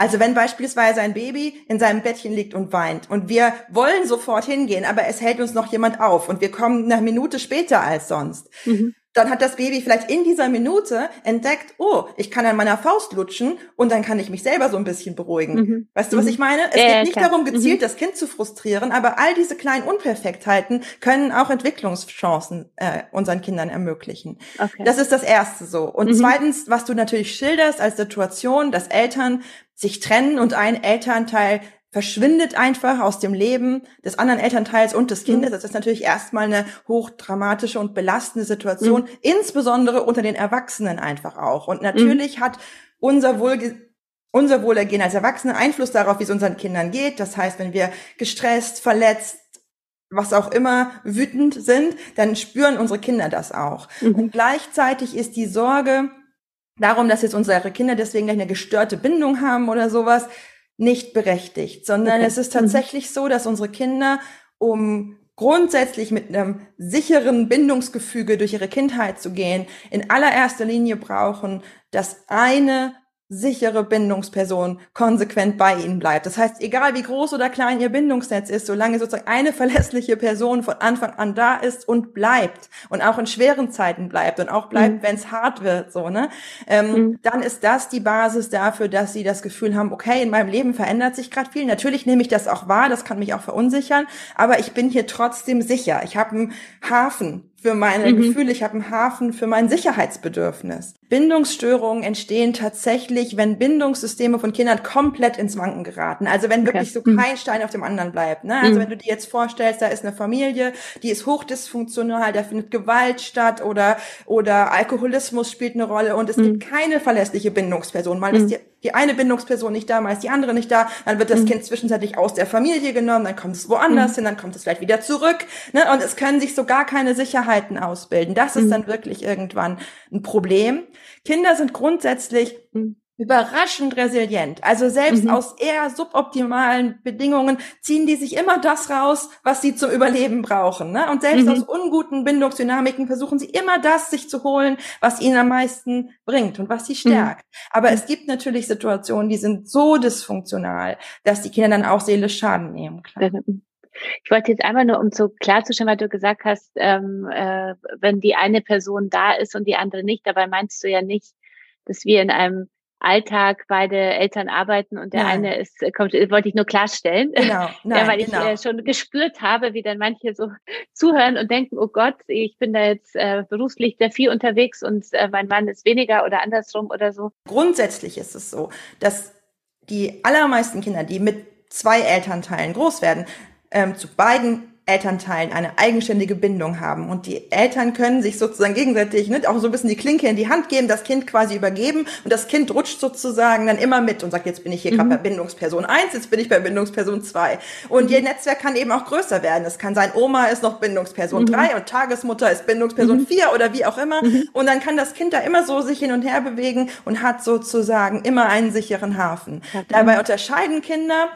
Also wenn beispielsweise ein Baby in seinem Bettchen liegt und weint und wir wollen sofort hingehen, aber es hält uns noch jemand auf und wir kommen eine Minute später als sonst. Mhm. Dann hat das Baby vielleicht in dieser Minute entdeckt, oh, ich kann an meiner Faust lutschen und dann kann ich mich selber so ein bisschen beruhigen. Mhm. Weißt du, was mhm. ich meine? Es ja, geht nicht klar. darum, gezielt mhm. das Kind zu frustrieren, aber all diese kleinen Unperfektheiten können auch Entwicklungschancen äh, unseren Kindern ermöglichen. Okay. Das ist das Erste so. Und mhm. zweitens, was du natürlich schilderst als Situation, dass Eltern sich trennen und ein Elternteil verschwindet einfach aus dem Leben des anderen Elternteils und des Kindes. Mhm. Das ist natürlich erstmal eine hochdramatische und belastende Situation, mhm. insbesondere unter den Erwachsenen einfach auch. Und natürlich mhm. hat unser Wohlge unser Wohlergehen als Erwachsene Einfluss darauf, wie es unseren Kindern geht. Das heißt, wenn wir gestresst, verletzt, was auch immer wütend sind, dann spüren unsere Kinder das auch. Mhm. Und gleichzeitig ist die Sorge darum, dass jetzt unsere Kinder deswegen gleich eine gestörte Bindung haben oder sowas, nicht berechtigt, sondern okay. es ist mhm. tatsächlich so, dass unsere Kinder, um grundsätzlich mit einem sicheren Bindungsgefüge durch ihre Kindheit zu gehen, in allererster Linie brauchen, dass eine sichere Bindungsperson konsequent bei ihnen bleibt. Das heißt, egal wie groß oder klein ihr Bindungsnetz ist, solange sozusagen eine verlässliche Person von Anfang an da ist und bleibt und auch in schweren Zeiten bleibt und auch bleibt, mhm. wenn es hart wird, so ne, ähm, mhm. dann ist das die Basis dafür, dass sie das Gefühl haben, okay, in meinem Leben verändert sich gerade viel. Natürlich nehme ich das auch wahr, das kann mich auch verunsichern, aber ich bin hier trotzdem sicher. Ich habe einen Hafen, für meine mhm. Gefühle, ich habe einen Hafen für mein Sicherheitsbedürfnis. Bindungsstörungen entstehen tatsächlich, wenn Bindungssysteme von Kindern komplett ins Wanken geraten. Also wenn wirklich okay. so mhm. kein Stein auf dem anderen bleibt. Ne? Also mhm. wenn du dir jetzt vorstellst, da ist eine Familie, die ist hochdysfunktional, da findet Gewalt statt oder oder Alkoholismus spielt eine Rolle und es mhm. gibt keine verlässliche Bindungsperson. Mal ist mhm. Die eine Bindungsperson nicht da, mal ist die andere nicht da, dann wird das mhm. Kind zwischenzeitlich aus der Familie genommen, dann kommt es woanders mhm. hin, dann kommt es vielleicht wieder zurück. Ne? Und es können sich so gar keine Sicherheiten ausbilden. Das ist mhm. dann wirklich irgendwann ein Problem. Kinder sind grundsätzlich mhm überraschend resilient. Also selbst mhm. aus eher suboptimalen Bedingungen ziehen die sich immer das raus, was sie zum Überleben brauchen. Ne? Und selbst mhm. aus unguten Bindungsdynamiken versuchen sie immer das sich zu holen, was ihnen am meisten bringt und was sie mhm. stärkt. Mhm. Aber es gibt natürlich Situationen, die sind so dysfunktional, dass die Kinder dann auch seelisch Schaden nehmen. Klar. Ich wollte jetzt einmal nur, um so klarzustellen, weil du gesagt hast, ähm, äh, wenn die eine Person da ist und die andere nicht, dabei meinst du ja nicht, dass wir in einem Alltag beide Eltern arbeiten und der Nein. eine ist, äh, kommt, wollte ich nur klarstellen. Genau. Nein, ja, weil genau. ich äh, schon gespürt habe, wie dann manche so zuhören und denken, oh Gott, ich bin da jetzt äh, beruflich sehr viel unterwegs und äh, mein Mann ist weniger oder andersrum oder so. Grundsätzlich ist es so, dass die allermeisten Kinder, die mit zwei Elternteilen groß werden, ähm, zu beiden Elternteilen eine eigenständige Bindung haben. Und die Eltern können sich sozusagen gegenseitig ne, auch so ein bisschen die Klinke in die Hand geben, das Kind quasi übergeben und das Kind rutscht sozusagen dann immer mit und sagt, jetzt bin ich hier mhm. gerade bei Bindungsperson 1, jetzt bin ich bei Bindungsperson 2. Und mhm. ihr Netzwerk kann eben auch größer werden. Es kann sein, Oma ist noch Bindungsperson mhm. 3 und Tagesmutter ist Bindungsperson mhm. 4 oder wie auch immer. Mhm. Und dann kann das Kind da immer so sich hin und her bewegen und hat sozusagen immer einen sicheren Hafen. Dabei unterscheiden Kinder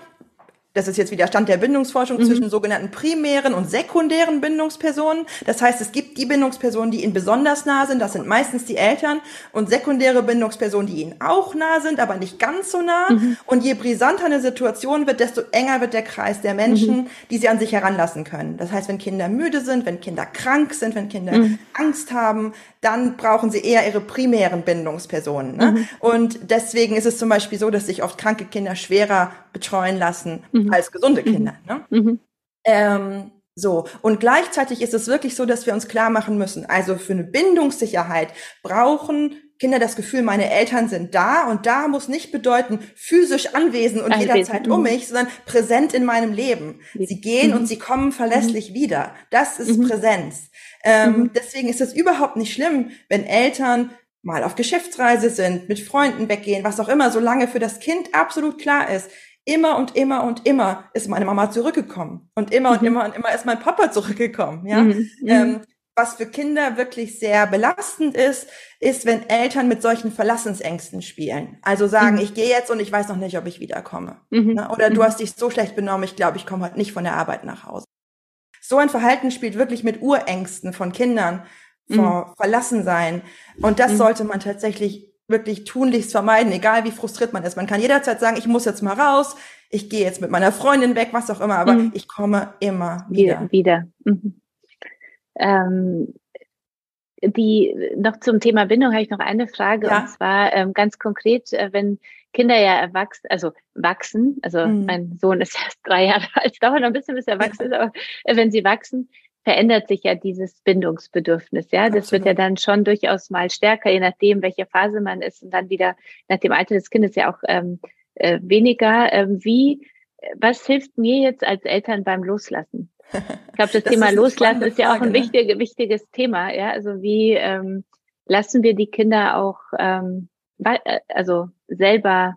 das ist jetzt wieder Stand der Bindungsforschung mhm. zwischen sogenannten primären und sekundären Bindungspersonen. Das heißt, es gibt die Bindungspersonen, die ihnen besonders nah sind, das sind meistens die Eltern, und sekundäre Bindungspersonen, die ihnen auch nah sind, aber nicht ganz so nah. Mhm. Und je brisanter eine Situation wird, desto enger wird der Kreis der Menschen, mhm. die sie an sich heranlassen können. Das heißt, wenn Kinder müde sind, wenn Kinder krank sind, wenn Kinder mhm. Angst haben, dann brauchen sie eher ihre primären Bindungspersonen. Ne? Mhm. Und deswegen ist es zum Beispiel so, dass sich oft kranke Kinder schwerer betreuen lassen mhm. als gesunde mhm. Kinder. Ne? Mhm. Ähm, so. Und gleichzeitig ist es wirklich so, dass wir uns klar machen müssen, also für eine Bindungssicherheit brauchen Kinder das Gefühl, meine Eltern sind da und da muss nicht bedeuten physisch anwesend und anwesend. jederzeit um mich, sondern präsent in meinem Leben. Sie gehen mhm. und sie kommen verlässlich mhm. wieder. Das ist mhm. Präsenz. Ähm, mhm. Deswegen ist es überhaupt nicht schlimm, wenn Eltern mal auf Geschäftsreise sind, mit Freunden weggehen, was auch immer, solange für das Kind absolut klar ist, immer und immer und immer ist meine Mama zurückgekommen und immer und mhm. immer und immer ist mein Papa zurückgekommen. Ja, mhm. ähm, was für Kinder wirklich sehr belastend ist, ist, wenn Eltern mit solchen Verlassensängsten spielen. Also sagen, mhm. ich gehe jetzt und ich weiß noch nicht, ob ich wiederkomme. Mhm. Ne? Oder du mhm. hast dich so schlecht benommen, ich glaube, ich komme heute nicht von der Arbeit nach Hause. So ein Verhalten spielt wirklich mit Urängsten von Kindern vor mhm. Verlassensein. Und das mhm. sollte man tatsächlich wirklich tunlichst vermeiden, egal wie frustriert man ist. Man kann jederzeit sagen, ich muss jetzt mal raus, ich gehe jetzt mit meiner Freundin weg, was auch immer, aber mhm. ich komme immer wieder. Wieder. wieder. Mhm. Ähm, die noch zum Thema Bindung habe ich noch eine Frage ja. und zwar ähm, ganz konkret, äh, wenn Kinder ja erwachsen, also wachsen, also mhm. mein Sohn ist erst drei Jahre alt, dauert noch ein bisschen, bis er erwachsen ist, aber äh, wenn sie wachsen, verändert sich ja dieses Bindungsbedürfnis. Ja, das Absolut. wird ja dann schon durchaus mal stärker, je nachdem, welche Phase man ist und dann wieder nach dem Alter des Kindes ja auch ähm, äh, weniger. Ähm, wie, was hilft mir jetzt als Eltern beim Loslassen? Ich glaube, das, das Thema Loslassen ist ja auch ein ne? wichtig, wichtiges Thema. Ja, also wie ähm, lassen wir die Kinder auch ähm, äh, also selber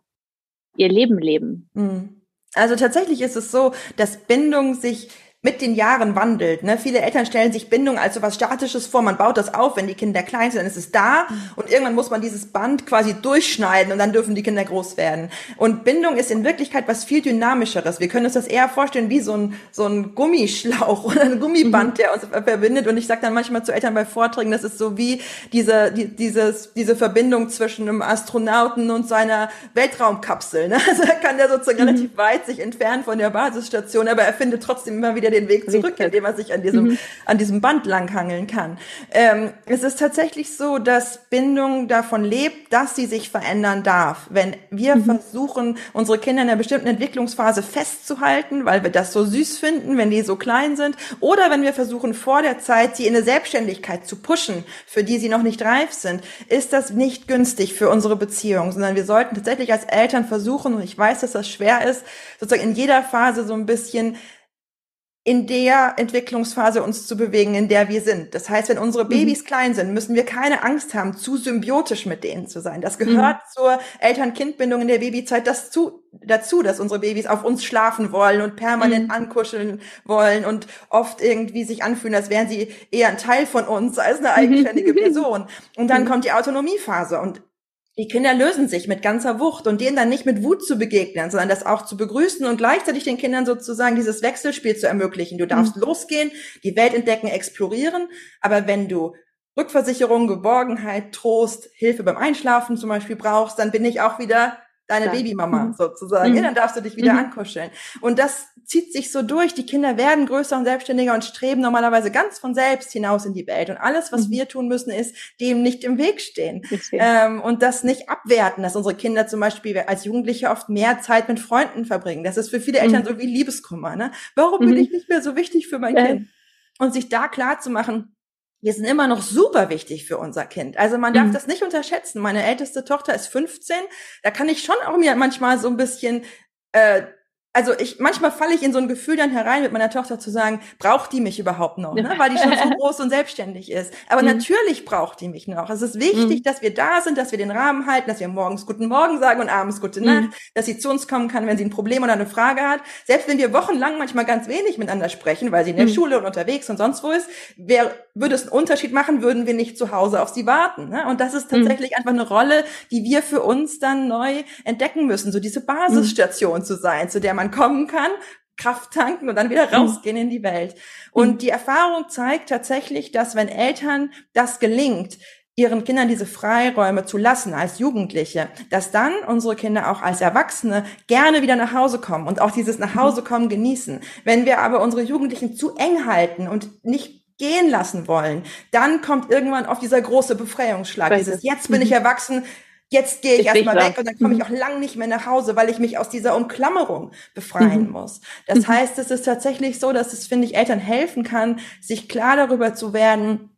ihr Leben leben? Hm. Also tatsächlich ist es so, dass Bindung sich mit den Jahren wandelt. Ne? Viele Eltern stellen sich Bindung als so was Statisches vor. Man baut das auf, wenn die Kinder klein sind, dann ist es da. Mhm. Und irgendwann muss man dieses Band quasi durchschneiden und dann dürfen die Kinder groß werden. Und Bindung ist in Wirklichkeit was viel dynamischeres. Wir können uns das eher vorstellen wie so ein, so ein Gummischlauch oder ein Gummiband, mhm. der uns verbindet. Und ich sage dann manchmal zu Eltern bei Vorträgen, das ist so wie diese, die, dieses, diese Verbindung zwischen einem Astronauten und seiner Weltraumkapsel. Ne? Also er kann ja sozusagen mhm. relativ weit sich entfernen von der Basisstation, aber er findet trotzdem immer wieder wieder den Weg zurück, indem er sich an diesem, mhm. an diesem Band langhangeln kann. Ähm, es ist tatsächlich so, dass Bindung davon lebt, dass sie sich verändern darf. Wenn wir mhm. versuchen, unsere Kinder in einer bestimmten Entwicklungsphase festzuhalten, weil wir das so süß finden, wenn die so klein sind, oder wenn wir versuchen, vor der Zeit sie in eine Selbstständigkeit zu pushen, für die sie noch nicht reif sind, ist das nicht günstig für unsere Beziehung, sondern wir sollten tatsächlich als Eltern versuchen, und ich weiß, dass das schwer ist, sozusagen in jeder Phase so ein bisschen in der Entwicklungsphase uns zu bewegen, in der wir sind. Das heißt, wenn unsere mhm. Babys mhm. klein sind, müssen wir keine Angst haben, zu symbiotisch mit denen zu sein. Das gehört mhm. zur Eltern-Kind-Bindung in der Babyzeit das zu, dazu, dass unsere Babys auf uns schlafen wollen und permanent mhm. ankuscheln wollen und oft irgendwie sich anfühlen, als wären sie eher ein Teil von uns als eine eigenständige Person. Und dann mhm. kommt die Autonomiephase und die Kinder lösen sich mit ganzer Wucht und denen dann nicht mit Wut zu begegnen, sondern das auch zu begrüßen und gleichzeitig den Kindern sozusagen dieses Wechselspiel zu ermöglichen. Du darfst mhm. losgehen, die Welt entdecken, explorieren, aber wenn du Rückversicherung, Geborgenheit, Trost, Hilfe beim Einschlafen zum Beispiel brauchst, dann bin ich auch wieder deine. Babymama mhm. sozusagen. Mhm. Ja, dann darfst du dich wieder mhm. ankuscheln. Und das zieht sich so durch. Die Kinder werden größer und selbstständiger und streben normalerweise ganz von selbst hinaus in die Welt. Und alles, was mhm. wir tun müssen, ist dem nicht im Weg stehen. Ähm, und das nicht abwerten, dass unsere Kinder zum Beispiel als Jugendliche oft mehr Zeit mit Freunden verbringen. Das ist für viele Eltern mhm. so wie Liebeskummer. Ne? Warum bin ich nicht mehr so wichtig für mein Kind? Und sich da klar zu machen, wir sind immer noch super wichtig für unser Kind. Also man darf mhm. das nicht unterschätzen. Meine älteste Tochter ist 15. Da kann ich schon auch mir manchmal so ein bisschen äh, also ich manchmal falle ich in so ein Gefühl dann herein mit meiner Tochter zu sagen, braucht die mich überhaupt noch, ne? weil die schon so groß und selbstständig ist. Aber mhm. natürlich braucht die mich noch. Es ist wichtig, mhm. dass wir da sind, dass wir den Rahmen halten, dass wir morgens guten Morgen sagen und abends gute Nacht, mhm. dass sie zu uns kommen kann, wenn sie ein Problem oder eine Frage hat. Selbst wenn wir wochenlang manchmal ganz wenig miteinander sprechen, weil sie in der mhm. Schule und unterwegs und sonst wo ist, wer würde es einen Unterschied machen, würden wir nicht zu Hause auf sie warten. Ne? Und das ist mhm. tatsächlich einfach eine Rolle, die wir für uns dann neu entdecken müssen, so diese Basisstation zu sein, zu der man kommen kann, Kraft tanken und dann wieder mhm. rausgehen in die Welt. Und mhm. die Erfahrung zeigt tatsächlich, dass wenn Eltern das gelingt, ihren Kindern diese Freiräume zu lassen als Jugendliche, dass dann unsere Kinder auch als Erwachsene gerne wieder nach Hause kommen und auch dieses nach Hause kommen genießen. Wenn wir aber unsere Jugendlichen zu eng halten und nicht gehen lassen wollen, dann kommt irgendwann auf dieser große Befreiungsschlag, dieses jetzt bin ich mhm. erwachsen, Jetzt gehe ich, ich erstmal weg und dann komme ich mhm. auch lang nicht mehr nach Hause, weil ich mich aus dieser Umklammerung befreien mhm. muss. Das mhm. heißt, es ist tatsächlich so, dass es, finde ich, Eltern helfen kann, sich klar darüber zu werden,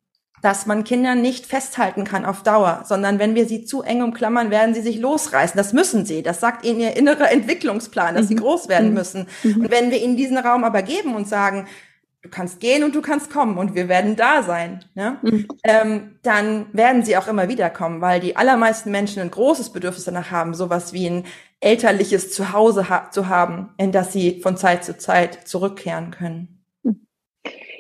dass man Kinder nicht festhalten kann auf Dauer, sondern wenn wir sie zu eng umklammern, werden sie sich losreißen. Das müssen sie. Das sagt ihnen ihr innerer Entwicklungsplan, dass mhm. sie groß werden mhm. müssen. Mhm. Und wenn wir ihnen diesen Raum aber geben und sagen, du kannst gehen und du kannst kommen und wir werden da sein, ne? Mhm. Ähm, dann werden sie auch immer wieder kommen, weil die allermeisten Menschen ein großes Bedürfnis danach haben, sowas wie ein elterliches Zuhause ha zu haben, in das sie von Zeit zu Zeit zurückkehren können.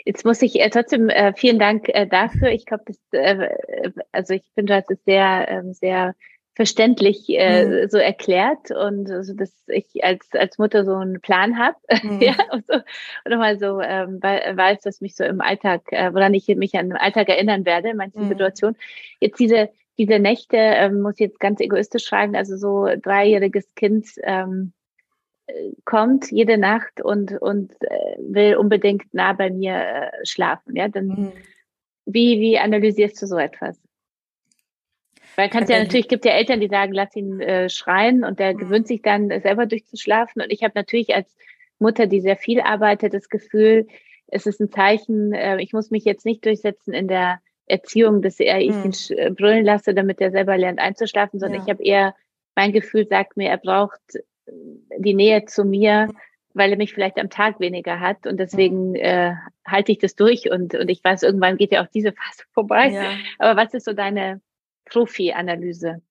Jetzt muss ich äh, trotzdem äh, vielen Dank äh, dafür. Ich glaube, das, äh, also ich finde, du hast es sehr, ähm, sehr verständlich äh, mhm. so erklärt und also, dass ich als als Mutter so einen Plan habe mhm. ja und, so, und nochmal so ähm, weiß, dass mich so im Alltag äh, woran ich mich an den Alltag erinnern werde in manchen mhm. Situationen. Jetzt diese diese Nächte ähm, muss ich jetzt ganz egoistisch schreiben, also so dreijähriges Kind ähm, kommt jede Nacht und und äh, will unbedingt nah bei mir äh, schlafen, ja dann mhm Wie, wie analysierst du so etwas? Weil kannst ja natürlich, gibt ja Eltern, die sagen, lass ihn äh, schreien und der mhm. gewöhnt sich dann selber durchzuschlafen. Und ich habe natürlich als Mutter, die sehr viel arbeitet, das Gefühl, es ist ein Zeichen, äh, ich muss mich jetzt nicht durchsetzen in der Erziehung, dass er ich mhm. ihn äh, brüllen lasse, damit er selber lernt einzuschlafen, sondern ja. ich habe eher, mein Gefühl sagt mir, er braucht äh, die Nähe zu mir, weil er mich vielleicht am Tag weniger hat und deswegen äh, halte ich das durch und, und ich weiß, irgendwann geht ja auch diese Phase vorbei. Ja. Aber was ist so deine Profi-Analyse?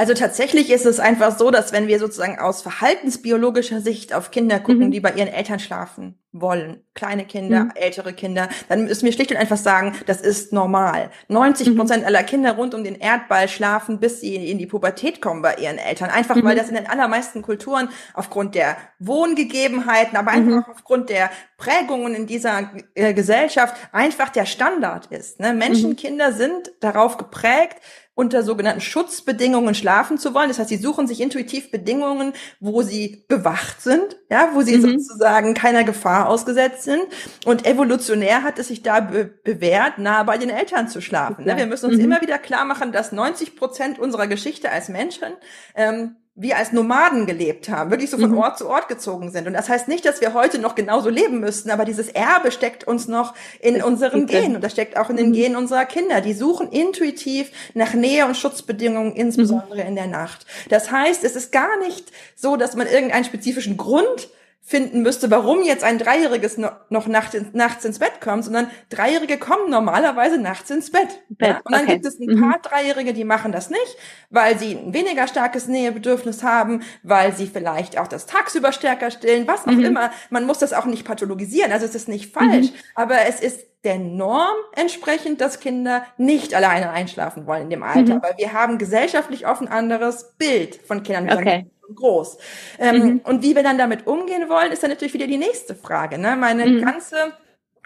Also tatsächlich ist es einfach so, dass wenn wir sozusagen aus verhaltensbiologischer Sicht auf Kinder gucken, mhm. die bei ihren Eltern schlafen wollen, kleine Kinder, mhm. ältere Kinder, dann müssen wir schlicht und einfach sagen, das ist normal. 90 mhm. Prozent mhm. aller Kinder rund um den Erdball schlafen, bis sie in die Pubertät kommen bei ihren Eltern. Einfach weil mhm. das in den allermeisten Kulturen aufgrund der Wohngegebenheiten, aber einfach mhm. aufgrund der Prägungen in dieser äh, Gesellschaft einfach der Standard ist. Ne? Menschenkinder sind darauf geprägt, unter sogenannten Schutzbedingungen schlafen zu wollen. Das heißt, sie suchen sich intuitiv Bedingungen, wo sie bewacht sind, ja, wo sie mhm. sozusagen keiner Gefahr ausgesetzt sind. Und evolutionär hat es sich da be bewährt, nah bei den Eltern zu schlafen. Ne? Wir müssen uns mhm. immer wieder klar machen, dass 90 Prozent unserer Geschichte als Menschen ähm, wir als Nomaden gelebt haben, wirklich so von mhm. Ort zu Ort gezogen sind. Und das heißt nicht, dass wir heute noch genauso leben müssten, aber dieses Erbe steckt uns noch in unseren Genen und das steckt auch in den mhm. Genen unserer Kinder. Die suchen intuitiv nach Nähe und Schutzbedingungen, insbesondere mhm. in der Nacht. Das heißt, es ist gar nicht so, dass man irgendeinen spezifischen Grund finden müsste, warum jetzt ein Dreijähriges noch nachts, nachts ins Bett kommt, sondern Dreijährige kommen normalerweise nachts ins Bett. Bett ja? Und dann okay. gibt es ein mhm. paar Dreijährige, die machen das nicht, weil sie ein weniger starkes Nähebedürfnis haben, weil sie vielleicht auch das tagsüber stärker stillen, was auch mhm. immer. Man muss das auch nicht pathologisieren, also es ist nicht falsch, mhm. aber es ist der Norm entsprechend, dass Kinder nicht alleine einschlafen wollen in dem Alter. Mhm. Aber wir haben gesellschaftlich oft ein anderes Bild von Kindern. Okay groß. Ähm, mhm. Und wie wir dann damit umgehen wollen, ist dann natürlich wieder die nächste Frage. Ne? Meine mhm. ganze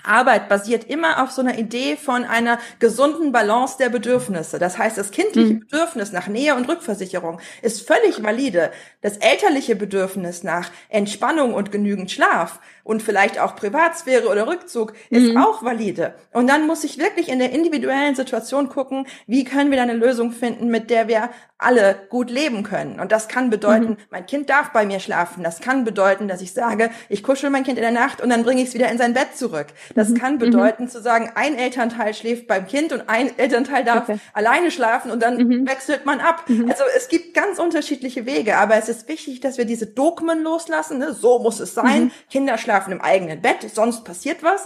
Arbeit basiert immer auf so einer Idee von einer gesunden Balance der Bedürfnisse. Das heißt, das kindliche mhm. Bedürfnis nach Nähe und Rückversicherung ist völlig valide. Das elterliche Bedürfnis nach Entspannung und genügend Schlaf und vielleicht auch Privatsphäre oder Rückzug ist mhm. auch valide. Und dann muss ich wirklich in der individuellen Situation gucken, wie können wir da eine Lösung finden, mit der wir alle gut leben können. Und das kann bedeuten, mhm. mein Kind darf bei mir schlafen. Das kann bedeuten, dass ich sage, ich kuschel mein Kind in der Nacht und dann bringe ich es wieder in sein Bett zurück. Das mhm. kann bedeuten, mhm. zu sagen, ein Elternteil schläft beim Kind und ein Elternteil darf okay. alleine schlafen und dann mhm. wechselt man ab. Mhm. Also es gibt ganz unterschiedliche Wege, aber es ist wichtig, dass wir diese Dogmen loslassen. Ne? So muss es sein. Kinder schlafen im eigenen Bett, sonst passiert was.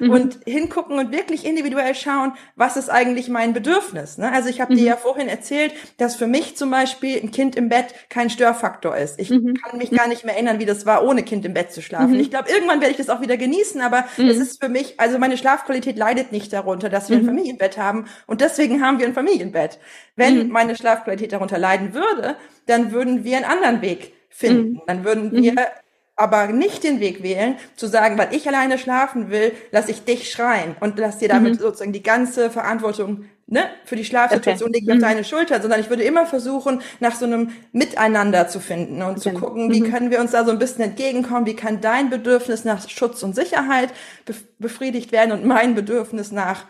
Und hingucken und wirklich individuell schauen, was ist eigentlich mein Bedürfnis. Ne? Also ich habe dir ja vorhin erzählt, dass für mich zum Beispiel ein Kind im Bett kein Störfaktor ist. Ich mhm. kann mich gar nicht mehr erinnern, wie das war, ohne Kind im Bett zu schlafen. Mhm. Ich glaube, irgendwann werde ich das auch wieder genießen, aber mhm. es ist für mich, also meine Schlafqualität leidet nicht darunter, dass wir ein mhm. Familienbett haben. Und deswegen haben wir ein Familienbett. Wenn mhm. meine Schlafqualität darunter leiden würde, dann würden wir einen anderen Weg finden. Mhm. Dann würden wir aber nicht den Weg wählen, zu sagen, weil ich alleine schlafen will, lass ich dich schreien und lass dir damit mhm. sozusagen die ganze Verantwortung ne, für die Schlafsituation okay. liegt mhm. auf deine Schulter, sondern ich würde immer versuchen, nach so einem Miteinander zu finden und okay. zu gucken, wie mhm. können wir uns da so ein bisschen entgegenkommen, wie kann dein Bedürfnis nach Schutz und Sicherheit befriedigt werden und mein Bedürfnis nach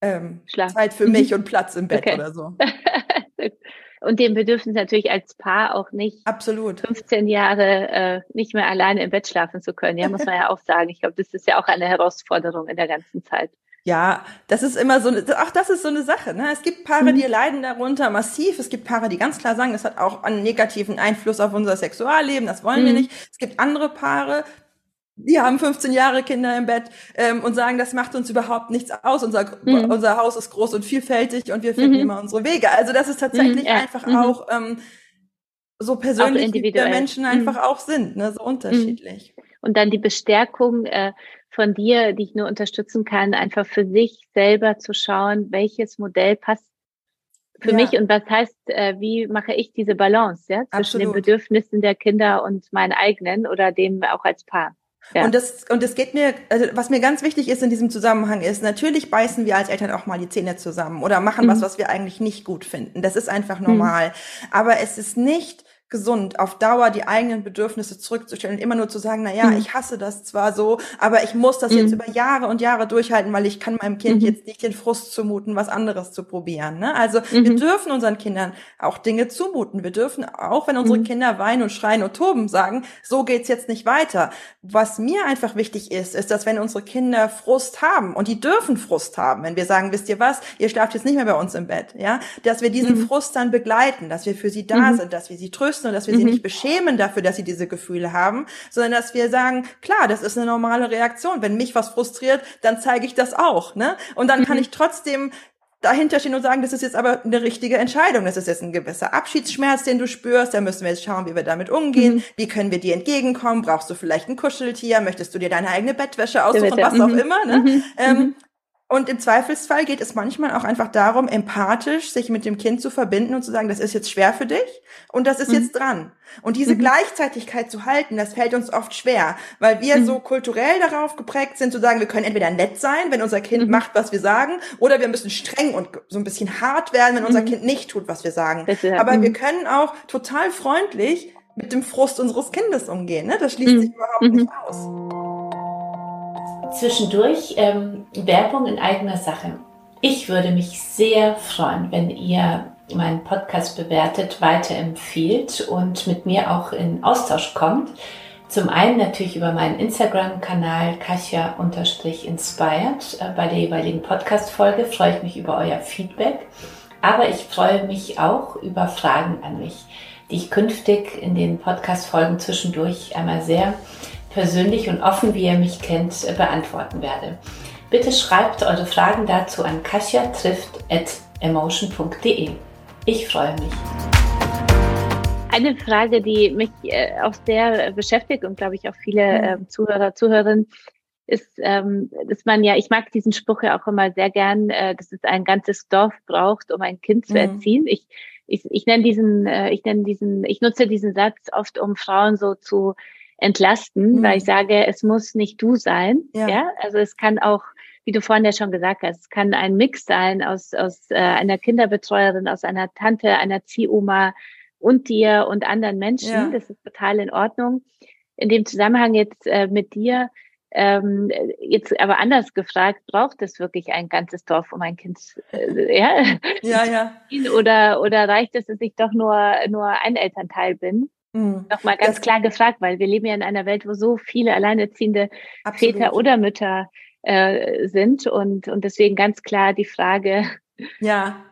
ähm, Zeit für mich mhm. und Platz im Bett okay. oder so. und dem Bedürfnis natürlich als Paar auch nicht Absolut. 15 Jahre äh, nicht mehr alleine im Bett schlafen zu können. Ja, muss man ja auch sagen. Ich glaube, das ist ja auch eine Herausforderung in der ganzen Zeit. Ja, das ist immer so, auch das ist so eine Sache. Ne? Es gibt Paare, mhm. die leiden darunter massiv. Es gibt Paare, die ganz klar sagen, es hat auch einen negativen Einfluss auf unser Sexualleben. Das wollen mhm. wir nicht. Es gibt andere Paare, die haben 15 Jahre Kinder im Bett ähm, und sagen, das macht uns überhaupt nichts aus. Unser, mhm. unser Haus ist groß und vielfältig und wir finden mhm. immer unsere Wege. Also das ist tatsächlich mhm, ja. einfach mhm. auch ähm, so persönlich, wie der Menschen mhm. einfach auch sind, ne? so unterschiedlich. Mhm. Und dann die Bestärkung äh, von dir, die ich nur unterstützen kann, einfach für sich selber zu schauen, welches Modell passt für ja. mich und was heißt, äh, wie mache ich diese Balance ja, zwischen Absolut. den Bedürfnissen der Kinder und meinen eigenen oder dem auch als Paar. Ja. Und das, und das geht mir, also was mir ganz wichtig ist in diesem Zusammenhang ist, natürlich beißen wir als Eltern auch mal die Zähne zusammen oder machen mhm. was, was wir eigentlich nicht gut finden. Das ist einfach normal. Mhm. Aber es ist nicht gesund, auf Dauer die eigenen Bedürfnisse zurückzustellen und immer nur zu sagen, na ja, mhm. ich hasse das zwar so, aber ich muss das mhm. jetzt über Jahre und Jahre durchhalten, weil ich kann meinem Kind mhm. jetzt nicht den Frust zumuten, was anderes zu probieren. Ne? Also wir mhm. dürfen unseren Kindern auch Dinge zumuten. Wir dürfen auch, wenn unsere mhm. Kinder weinen und schreien und toben, sagen, so geht's jetzt nicht weiter. Was mir einfach wichtig ist, ist, dass wenn unsere Kinder Frust haben und die dürfen Frust haben, wenn wir sagen, wisst ihr was, ihr schlaft jetzt nicht mehr bei uns im Bett, ja, dass wir diesen mhm. Frust dann begleiten, dass wir für sie da sind, dass wir sie trösten trösten und dass wir mhm. sie nicht beschämen dafür, dass sie diese Gefühle haben, sondern dass wir sagen, klar, das ist eine normale Reaktion. Wenn mich was frustriert, dann zeige ich das auch, ne? Und dann mhm. kann ich trotzdem dahinter stehen und sagen, das ist jetzt aber eine richtige Entscheidung. Das ist jetzt ein gewisser Abschiedsschmerz, den du spürst. Da müssen wir jetzt schauen, wie wir damit umgehen. Mhm. Wie können wir dir entgegenkommen? Brauchst du vielleicht ein Kuscheltier? Möchtest du dir deine eigene Bettwäsche aussuchen? Was auch mhm. immer. Ne? Mhm. Ähm, mhm. Und im Zweifelsfall geht es manchmal auch einfach darum, empathisch sich mit dem Kind zu verbinden und zu sagen, das ist jetzt schwer für dich und das ist mhm. jetzt dran. Und diese mhm. Gleichzeitigkeit zu halten, das fällt uns oft schwer, weil wir mhm. so kulturell darauf geprägt sind, zu sagen, wir können entweder nett sein, wenn unser Kind mhm. macht, was wir sagen, oder wir müssen streng und so ein bisschen hart werden, wenn unser mhm. Kind nicht tut, was wir sagen. Aber wir mhm. können auch total freundlich mit dem Frust unseres Kindes umgehen. Ne? Das schließt sich überhaupt nicht aus zwischendurch ähm, Werbung in eigener Sache. Ich würde mich sehr freuen, wenn ihr meinen Podcast bewertet, weiterempfiehlt und mit mir auch in Austausch kommt. Zum einen natürlich über meinen Instagram-Kanal Kasia-inspired. Äh, bei der jeweiligen Podcast-Folge freue ich mich über euer Feedback. Aber ich freue mich auch über Fragen an mich, die ich künftig in den Podcast-Folgen zwischendurch einmal sehr persönlich und offen, wie ihr mich kennt, äh, beantworten werde. Bitte schreibt eure Fragen dazu an kasia.trifft.emotion.de. Ich freue mich. Eine Frage, die mich äh, auch sehr beschäftigt und glaube ich auch viele äh, Zuhörer, Zuhörerinnen, ist, ähm, dass man ja, ich mag diesen Spruch ja auch immer sehr gern, äh, dass es ein ganzes Dorf braucht, um ein Kind zu mhm. erziehen. Ich, ich, ich nenne diesen, ich nenne diesen, ich nutze diesen Satz oft, um Frauen so zu entlasten, mhm. weil ich sage, es muss nicht du sein. Ja. ja, also es kann auch, wie du vorhin ja schon gesagt hast, es kann ein Mix sein aus, aus äh, einer Kinderbetreuerin, aus einer Tante, einer Ziehoma und dir und anderen Menschen. Ja. Das ist total in Ordnung. In dem Zusammenhang jetzt äh, mit dir, ähm, jetzt aber anders gefragt, braucht es wirklich ein ganzes Dorf, um ein Kind, äh, ja, ja, ja. Oder, oder reicht es, dass ich doch nur, nur ein Elternteil bin? Mhm. Nochmal ganz das, klar gefragt, weil wir leben ja in einer Welt, wo so viele alleinerziehende absolut. Väter oder Mütter äh, sind und, und deswegen ganz klar die Frage, ja.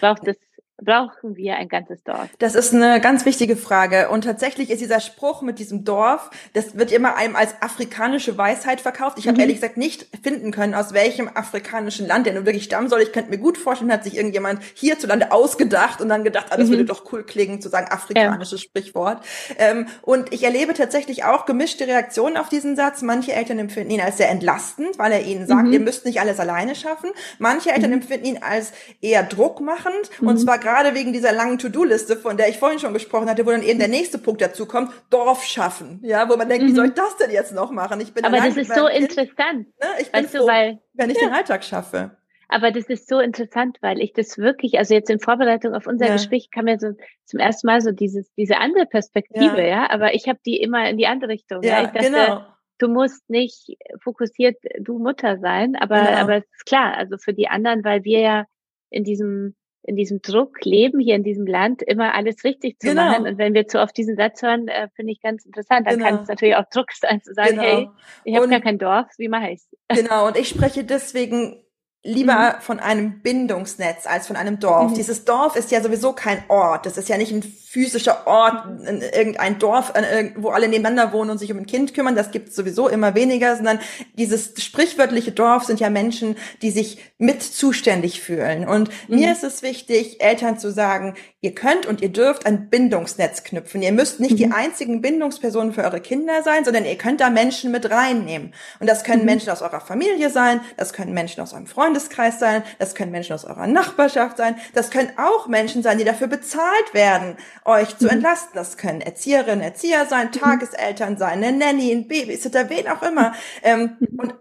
braucht es brauchen wir ein ganzes Dorf? Das ist eine ganz wichtige Frage. Und tatsächlich ist dieser Spruch mit diesem Dorf, das wird immer einem als afrikanische Weisheit verkauft. Ich habe mhm. ehrlich gesagt nicht finden können, aus welchem afrikanischen Land der nun wirklich stammen soll. Ich könnte mir gut vorstellen, hat sich irgendjemand hierzulande ausgedacht und dann gedacht, ah, das mhm. würde doch cool klingen, zu sagen afrikanisches ja. Sprichwort. Ähm, und ich erlebe tatsächlich auch gemischte Reaktionen auf diesen Satz. Manche Eltern empfinden ihn als sehr entlastend, weil er ihnen sagt, mhm. ihr müsst nicht alles alleine schaffen. Manche Eltern mhm. empfinden ihn als eher druckmachend und mhm. zwar gerade gerade wegen dieser langen To-Do-Liste, von der ich vorhin schon gesprochen hatte, wo dann eben der nächste Punkt dazu kommt, Dorf schaffen. Ja, wo man denkt, mhm. wie soll ich das denn jetzt noch machen? Ich bin Aber das ist so kind, interessant. Ne? Ich bin weißt froh, du, weil, wenn ich ja. den Alltag schaffe. Aber das ist so interessant, weil ich das wirklich, also jetzt in Vorbereitung auf unser ja. Gespräch kam mir so zum ersten Mal so dieses, diese andere Perspektive, ja, ja? aber ich habe die immer in die andere Richtung. Ja, ja? Ich dachte, genau. du musst nicht fokussiert du Mutter sein, aber, genau. aber es ist klar, also für die anderen, weil wir ja in diesem in diesem Druck leben, hier in diesem Land, immer alles richtig zu genau. machen. Und wenn wir zu oft diesen Satz hören, äh, finde ich ganz interessant. Dann genau. kann es natürlich auch Druck sein, zu sagen, genau. hey, ich habe gar kein Dorf, wie mache ich's? Genau, und ich spreche deswegen lieber mhm. von einem Bindungsnetz als von einem Dorf. Mhm. Dieses Dorf ist ja sowieso kein Ort. Das ist ja nicht ein physischer Ort, irgendein Dorf, wo alle nebeneinander wohnen und sich um ein Kind kümmern. Das gibt es sowieso immer weniger, sondern dieses sprichwörtliche Dorf sind ja Menschen, die sich mit zuständig fühlen. Und mhm. mir ist es wichtig, Eltern zu sagen, ihr könnt und ihr dürft ein Bindungsnetz knüpfen. Ihr müsst nicht die mhm. einzigen Bindungspersonen für eure Kinder sein, sondern ihr könnt da Menschen mit reinnehmen. Und das können mhm. Menschen aus eurer Familie sein, das können Menschen aus eurem Freund Freundeskreis sein, das können Menschen aus eurer Nachbarschaft sein, das können auch Menschen sein, die dafür bezahlt werden, euch zu mhm. entlasten. Das können Erzieherinnen, Erzieher sein, mhm. Tageseltern sein, eine Nanny, ein Babysitter, wen auch immer. Ähm, mhm. und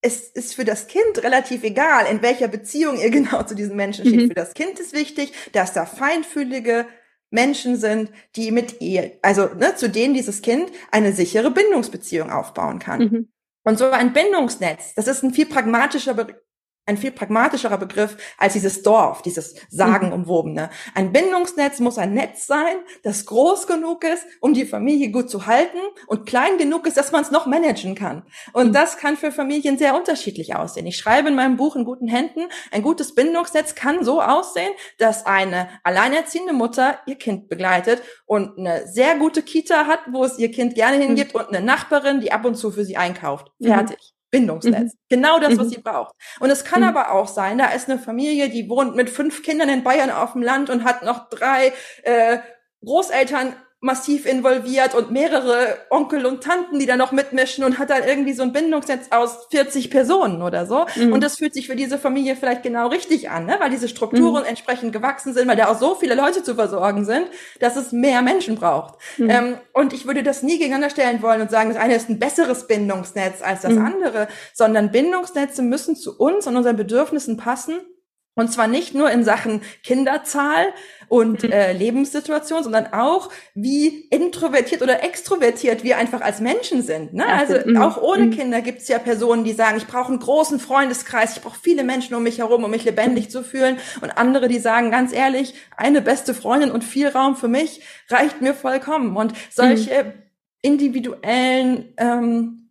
es ist für das Kind relativ egal, in welcher Beziehung ihr genau zu diesen Menschen steht. Für das Kind ist wichtig, dass da feinfühlige, Menschen sind, die mit ihr, also ne, zu denen dieses Kind eine sichere Bindungsbeziehung aufbauen kann. Mhm. Und so ein Bindungsnetz, das ist ein viel pragmatischer ein viel pragmatischerer Begriff als dieses Dorf, dieses sagenumwobene. Ein Bindungsnetz muss ein Netz sein, das groß genug ist, um die Familie gut zu halten und klein genug ist, dass man es noch managen kann. Und das kann für Familien sehr unterschiedlich aussehen. Ich schreibe in meinem Buch in guten Händen, ein gutes Bindungsnetz kann so aussehen, dass eine alleinerziehende Mutter ihr Kind begleitet und eine sehr gute Kita hat, wo es ihr Kind gerne hingibt mhm. und eine Nachbarin, die ab und zu für sie einkauft. Fertig. Bindungsnetz. Mhm. Genau das, was mhm. sie braucht. Und es kann mhm. aber auch sein, da ist eine Familie, die wohnt mit fünf Kindern in Bayern auf dem Land und hat noch drei äh, Großeltern massiv involviert und mehrere Onkel und Tanten, die da noch mitmischen und hat dann irgendwie so ein Bindungsnetz aus 40 Personen oder so. Mhm. Und das fühlt sich für diese Familie vielleicht genau richtig an, ne? weil diese Strukturen mhm. entsprechend gewachsen sind, weil da auch so viele Leute zu versorgen sind, dass es mehr Menschen braucht. Mhm. Ähm, und ich würde das nie gegeneinander stellen wollen und sagen, das eine ist ein besseres Bindungsnetz als das mhm. andere, sondern Bindungsnetze müssen zu uns und unseren Bedürfnissen passen und zwar nicht nur in Sachen Kinderzahl und mhm. äh, Lebenssituation, sondern auch wie introvertiert oder extrovertiert wir einfach als Menschen sind. Ne? Also mhm. auch ohne mhm. Kinder gibt es ja Personen, die sagen, ich brauche einen großen Freundeskreis, ich brauche viele Menschen um mich herum, um mich lebendig zu fühlen. Und andere, die sagen, ganz ehrlich, eine beste Freundin und viel Raum für mich reicht mir vollkommen. Und solche individuellen ähm,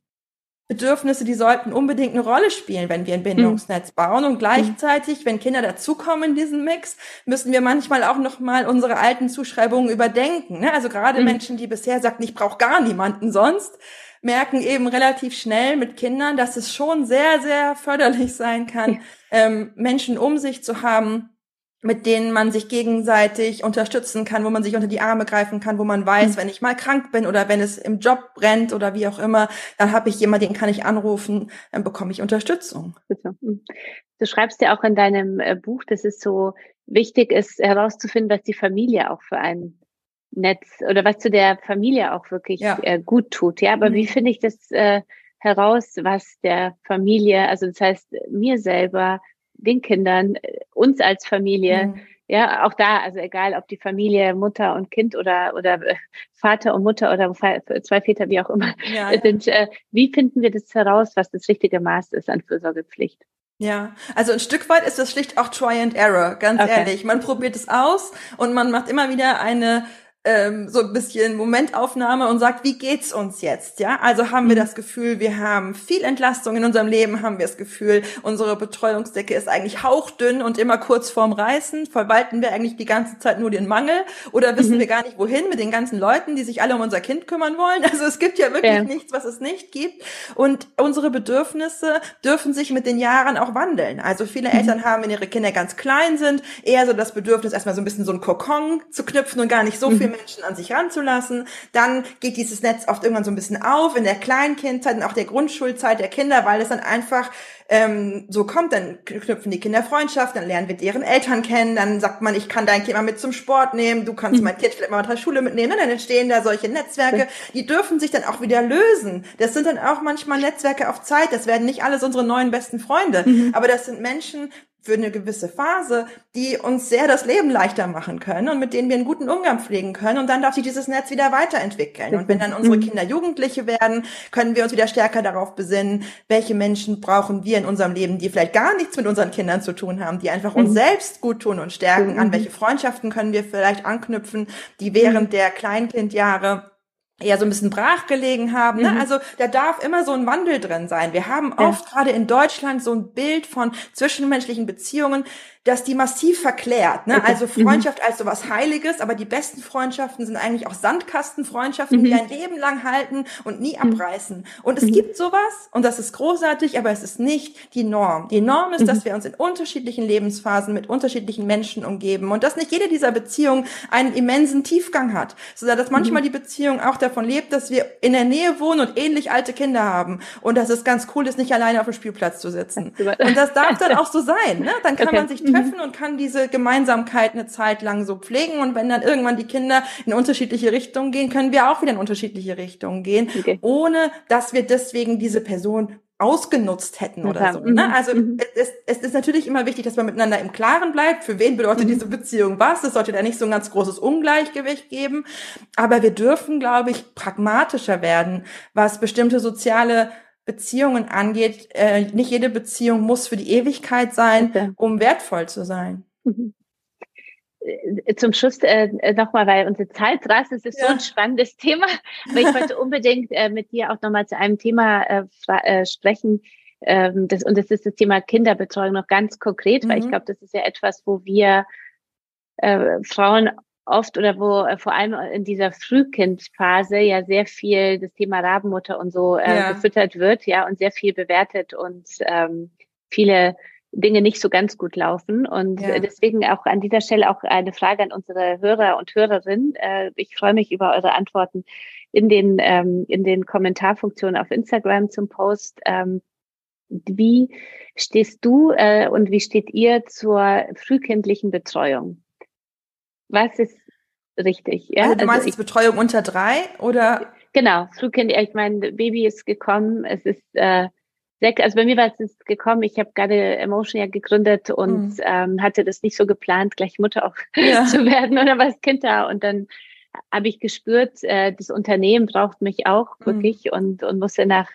Bedürfnisse, die sollten unbedingt eine Rolle spielen, wenn wir ein Bindungsnetz bauen. Und gleichzeitig, wenn Kinder dazukommen in diesen Mix, müssen wir manchmal auch noch mal unsere alten Zuschreibungen überdenken. Ne? Also gerade mhm. Menschen, die bisher sagten, ich brauche gar niemanden sonst, merken eben relativ schnell mit Kindern, dass es schon sehr, sehr förderlich sein kann, ja. ähm, Menschen um sich zu haben, mit denen man sich gegenseitig unterstützen kann, wo man sich unter die Arme greifen kann, wo man weiß, mhm. wenn ich mal krank bin oder wenn es im Job brennt oder wie auch immer, dann habe ich jemanden, den kann ich anrufen, dann bekomme ich Unterstützung. Mhm. Du schreibst ja auch in deinem äh, Buch, dass es so wichtig ist, herauszufinden, was die Familie auch für ein Netz oder was zu der Familie auch wirklich ja. äh, gut tut. Ja, aber mhm. wie finde ich das äh, heraus, was der Familie, also das heißt mir selber den Kindern, äh, uns als Familie. Mhm. Ja, auch da, also egal, ob die Familie Mutter und Kind oder oder äh, Vater und Mutter oder zwei Väter, wie auch immer ja, ja. sind. Äh, wie finden wir das heraus, was das richtige Maß ist an Fürsorgepflicht? Ja, also ein Stück weit ist das schlicht auch Try and Error, ganz okay. ehrlich. Man probiert es aus und man macht immer wieder eine ähm, so ein bisschen Momentaufnahme und sagt, wie geht's uns jetzt? Ja, also haben wir mhm. das Gefühl, wir haben viel Entlastung in unserem Leben, haben wir das Gefühl, unsere Betreuungsdecke ist eigentlich hauchdünn und immer kurz vorm Reißen. Verwalten wir eigentlich die ganze Zeit nur den Mangel oder wissen mhm. wir gar nicht wohin mit den ganzen Leuten, die sich alle um unser Kind kümmern wollen? Also es gibt ja wirklich ja. nichts, was es nicht gibt. Und unsere Bedürfnisse dürfen sich mit den Jahren auch wandeln. Also viele mhm. Eltern haben, wenn ihre Kinder ganz klein sind, eher so das Bedürfnis, erstmal so ein bisschen so ein Kokon zu knüpfen und gar nicht so viel Menschen an sich ranzulassen. Dann geht dieses Netz oft irgendwann so ein bisschen auf in der Kleinkindzeit und auch der Grundschulzeit der Kinder, weil es dann einfach ähm, so kommt, dann knüpfen die Kinder Freundschaft, dann lernen wir deren Eltern kennen, dann sagt man, ich kann dein Kind mal mit zum Sport nehmen, du kannst mhm. mein Kind vielleicht mal mit der Schule mitnehmen, dann entstehen da solche Netzwerke, die dürfen sich dann auch wieder lösen. Das sind dann auch manchmal Netzwerke auf Zeit, das werden nicht alles unsere neuen besten Freunde, mhm. aber das sind Menschen, für eine gewisse Phase, die uns sehr das Leben leichter machen können und mit denen wir einen guten Umgang pflegen können. Und dann darf sich dieses Netz wieder weiterentwickeln. Und wenn dann unsere mhm. Kinder Jugendliche werden, können wir uns wieder stärker darauf besinnen, welche Menschen brauchen wir in unserem Leben, die vielleicht gar nichts mit unseren Kindern zu tun haben, die einfach uns mhm. selbst gut tun und stärken. An mhm. welche Freundschaften können wir vielleicht anknüpfen, die während der Kleinkindjahre eher so ein bisschen brach gelegen haben. Ne? Mhm. Also da darf immer so ein Wandel drin sein. Wir haben oft ja. gerade in Deutschland so ein Bild von zwischenmenschlichen Beziehungen, dass die massiv verklärt. Ne? Also mhm. Freundschaft mhm. als sowas Heiliges, aber die besten Freundschaften sind eigentlich auch Sandkastenfreundschaften, mhm. die ein Leben lang halten und nie mhm. abreißen. Und es mhm. gibt sowas und das ist großartig, aber es ist nicht die Norm. Die Norm ist, dass wir uns in unterschiedlichen Lebensphasen mit unterschiedlichen Menschen umgeben und dass nicht jede dieser Beziehungen einen immensen Tiefgang hat, sondern dass manchmal die Beziehung auch davon lebt, dass wir in der Nähe wohnen und ähnlich alte Kinder haben und dass es ganz cool ist, nicht alleine auf dem Spielplatz zu sitzen. Und das darf dann auch so sein. Ne? Dann kann okay. man sich treffen mhm. und kann diese Gemeinsamkeit eine Zeit lang so pflegen. Und wenn dann irgendwann die Kinder in unterschiedliche Richtungen gehen, können wir auch wieder in unterschiedliche Richtungen gehen, okay. ohne dass wir deswegen diese Person ausgenutzt hätten oder so. Ne? Mhm. Also mhm. es, es ist natürlich immer wichtig, dass man miteinander im Klaren bleibt. Für wen bedeutet mhm. diese Beziehung was? Es sollte da nicht so ein ganz großes Ungleichgewicht geben. Aber wir dürfen, glaube ich, pragmatischer werden, was bestimmte soziale Beziehungen angeht. Äh, nicht jede Beziehung muss für die Ewigkeit sein, okay. um wertvoll zu sein. Mhm. Äh, zum Schluss äh, nochmal, weil unsere Zeit rast, es ist ja. so ein spannendes Thema, aber ich wollte unbedingt äh, mit dir auch nochmal zu einem Thema äh, äh, sprechen, ähm, das, und das ist das Thema Kinderbetreuung noch ganz konkret, mhm. weil ich mhm. glaube, das ist ja etwas, wo wir äh, Frauen oft oder wo äh, vor allem in dieser Frühkindphase ja sehr viel das Thema Rabenmutter und so äh, ja. gefüttert wird, ja, und sehr viel bewertet und ähm, viele Dinge nicht so ganz gut laufen. Und ja. deswegen auch an dieser Stelle auch eine Frage an unsere Hörer und Hörerinnen. Äh, ich freue mich über eure Antworten in den, ähm, in den Kommentarfunktionen auf Instagram zum Post. Ähm, wie stehst du äh, und wie steht ihr zur frühkindlichen Betreuung? Was ist richtig? Ja? Also du meinst also ich, Betreuung unter drei oder? Genau, Frühkind, ich meine, Baby ist gekommen, es ist äh, sechs, also bei mir war es gekommen, ich habe gerade Emotion ja gegründet und mhm. ähm, hatte das nicht so geplant, gleich Mutter auch ja. zu werden oder was Kind da und dann habe ich gespürt, äh, das Unternehmen braucht mich auch mhm. wirklich und, und musste nach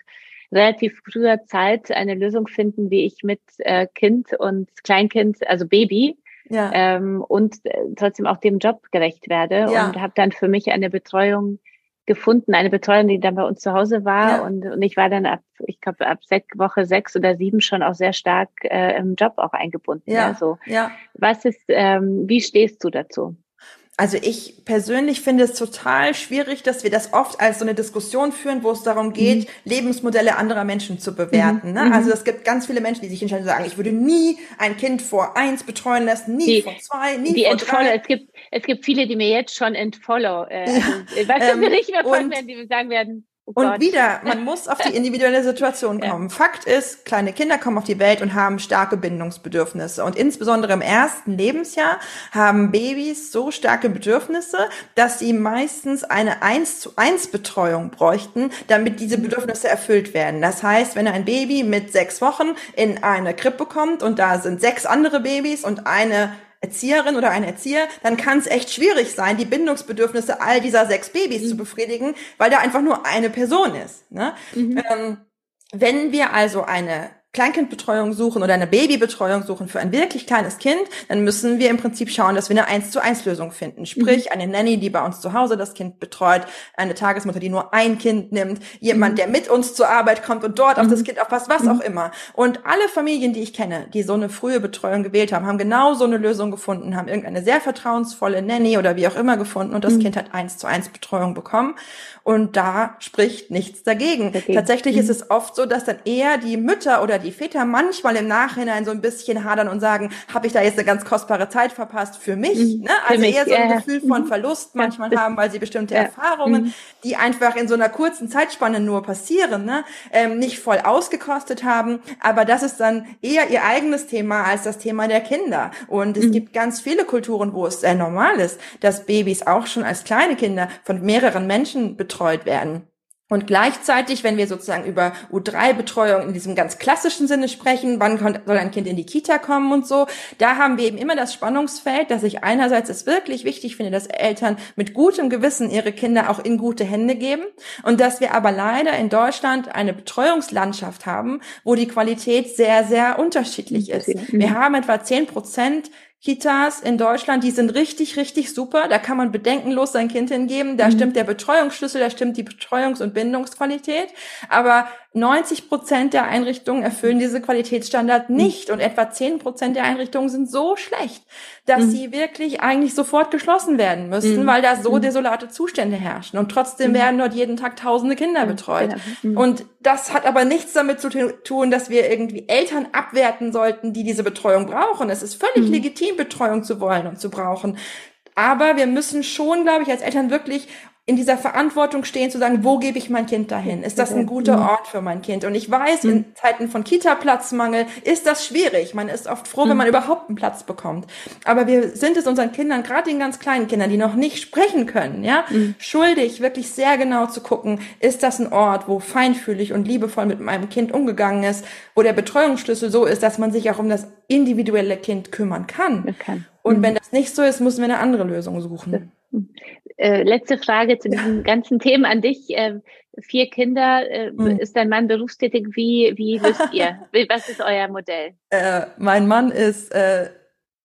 relativ früher Zeit eine Lösung finden, wie ich mit äh, Kind und Kleinkind, also Baby, ja. ähm, und äh, trotzdem auch dem Job gerecht werde ja. und habe dann für mich eine Betreuung gefunden, eine Betreuung, die dann bei uns zu Hause war ja. und, und ich war dann ab, ich glaube ab Woche sechs oder sieben schon auch sehr stark äh, im Job auch eingebunden. Ja. Also, ja. Was ist, ähm, wie stehst du dazu? Also ich persönlich finde es total schwierig, dass wir das oft als so eine Diskussion führen, wo es darum geht, mhm. Lebensmodelle anderer Menschen zu bewerten. Mhm. Ne? Also mhm. es gibt ganz viele Menschen, die sich entscheiden und sagen, ich würde nie ein Kind vor eins betreuen lassen, nie die, vor zwei, nie die vor drei. Es gibt, es gibt viele, die mir jetzt schon entfollow. Äh, ja. also, weißt du, ähm, nicht mehr folgen werden, die sagen werden, Oh und wieder, man muss auf die individuelle Situation kommen. Ja. Fakt ist, kleine Kinder kommen auf die Welt und haben starke Bindungsbedürfnisse. Und insbesondere im ersten Lebensjahr haben Babys so starke Bedürfnisse, dass sie meistens eine 1 zu 1 Betreuung bräuchten, damit diese Bedürfnisse erfüllt werden. Das heißt, wenn ein Baby mit sechs Wochen in eine Krippe kommt und da sind sechs andere Babys und eine Erzieherin oder ein Erzieher, dann kann es echt schwierig sein, die Bindungsbedürfnisse all dieser sechs Babys mhm. zu befriedigen, weil da einfach nur eine Person ist. Ne? Mhm. Ähm, wenn wir also eine Kleinkindbetreuung suchen oder eine Babybetreuung suchen für ein wirklich kleines Kind, dann müssen wir im Prinzip schauen, dass wir eine 1 zu 1 Lösung finden. Sprich, mhm. eine Nanny, die bei uns zu Hause das Kind betreut, eine Tagesmutter, die nur ein Kind nimmt, jemand, mhm. der mit uns zur Arbeit kommt und dort auf das mhm. Kind aufpasst, was auch immer. Und alle Familien, die ich kenne, die so eine frühe Betreuung gewählt haben, haben genau so eine Lösung gefunden, haben irgendeine sehr vertrauensvolle Nanny oder wie auch immer gefunden und das Kind hat 1 zu 1 Betreuung bekommen. Und da spricht nichts dagegen. dagegen. Tatsächlich mhm. ist es oft so, dass dann eher die Mütter oder die Väter manchmal im Nachhinein so ein bisschen hadern und sagen, habe ich da jetzt eine ganz kostbare Zeit verpasst für mich? Mhm. Ne? Also mich, eher so ein ja. Gefühl von mhm. Verlust manchmal ja, haben, weil sie bestimmte ja. Erfahrungen, mhm. die einfach in so einer kurzen Zeitspanne nur passieren, ne? ähm, nicht voll ausgekostet haben. Aber das ist dann eher ihr eigenes Thema als das Thema der Kinder. Und es mhm. gibt ganz viele Kulturen, wo es sehr normal ist, dass Babys auch schon als kleine Kinder von mehreren Menschen betreut betreut werden. Und gleichzeitig, wenn wir sozusagen über U3-Betreuung in diesem ganz klassischen Sinne sprechen, wann soll ein Kind in die Kita kommen und so, da haben wir eben immer das Spannungsfeld, dass ich einerseits es wirklich wichtig finde, dass Eltern mit gutem Gewissen ihre Kinder auch in gute Hände geben und dass wir aber leider in Deutschland eine Betreuungslandschaft haben, wo die Qualität sehr, sehr unterschiedlich ist. Wir haben etwa zehn Prozent Kitas in Deutschland, die sind richtig, richtig super. Da kann man bedenkenlos sein Kind hingeben. Da mhm. stimmt der Betreuungsschlüssel, da stimmt die Betreuungs- und Bindungsqualität. Aber 90 Prozent der Einrichtungen erfüllen diese Qualitätsstandard mhm. nicht und etwa 10 Prozent der Einrichtungen sind so schlecht, dass mhm. sie wirklich eigentlich sofort geschlossen werden müssten, mhm. weil da so mhm. desolate Zustände herrschen und trotzdem mhm. werden dort jeden Tag tausende Kinder betreut. Genau. Und das hat aber nichts damit zu tun, dass wir irgendwie Eltern abwerten sollten, die diese Betreuung brauchen. Es ist völlig legitim, Betreuung zu wollen und zu brauchen. Aber wir müssen schon, glaube ich, als Eltern wirklich in dieser Verantwortung stehen, zu sagen, wo gebe ich mein Kind dahin? Ist das ein guter mhm. Ort für mein Kind? Und ich weiß, in mhm. Zeiten von Kita-Platzmangel ist das schwierig. Man ist oft froh, wenn man überhaupt einen Platz bekommt. Aber wir sind es unseren Kindern, gerade den ganz kleinen Kindern, die noch nicht sprechen können, ja, schuldig, wirklich sehr genau zu gucken, ist das ein Ort, wo feinfühlig und liebevoll mit meinem Kind umgegangen ist, wo der Betreuungsschlüssel so ist, dass man sich auch um das individuelle Kind kümmern kann. kann. Und wenn das nicht so ist, müssen wir eine andere Lösung suchen. Äh, letzte Frage zu diesen ganzen Themen an dich. Äh, vier Kinder, äh, hm. ist dein Mann berufstätig? Wie, wie löst ihr? Was ist euer Modell? Äh, mein Mann ist äh,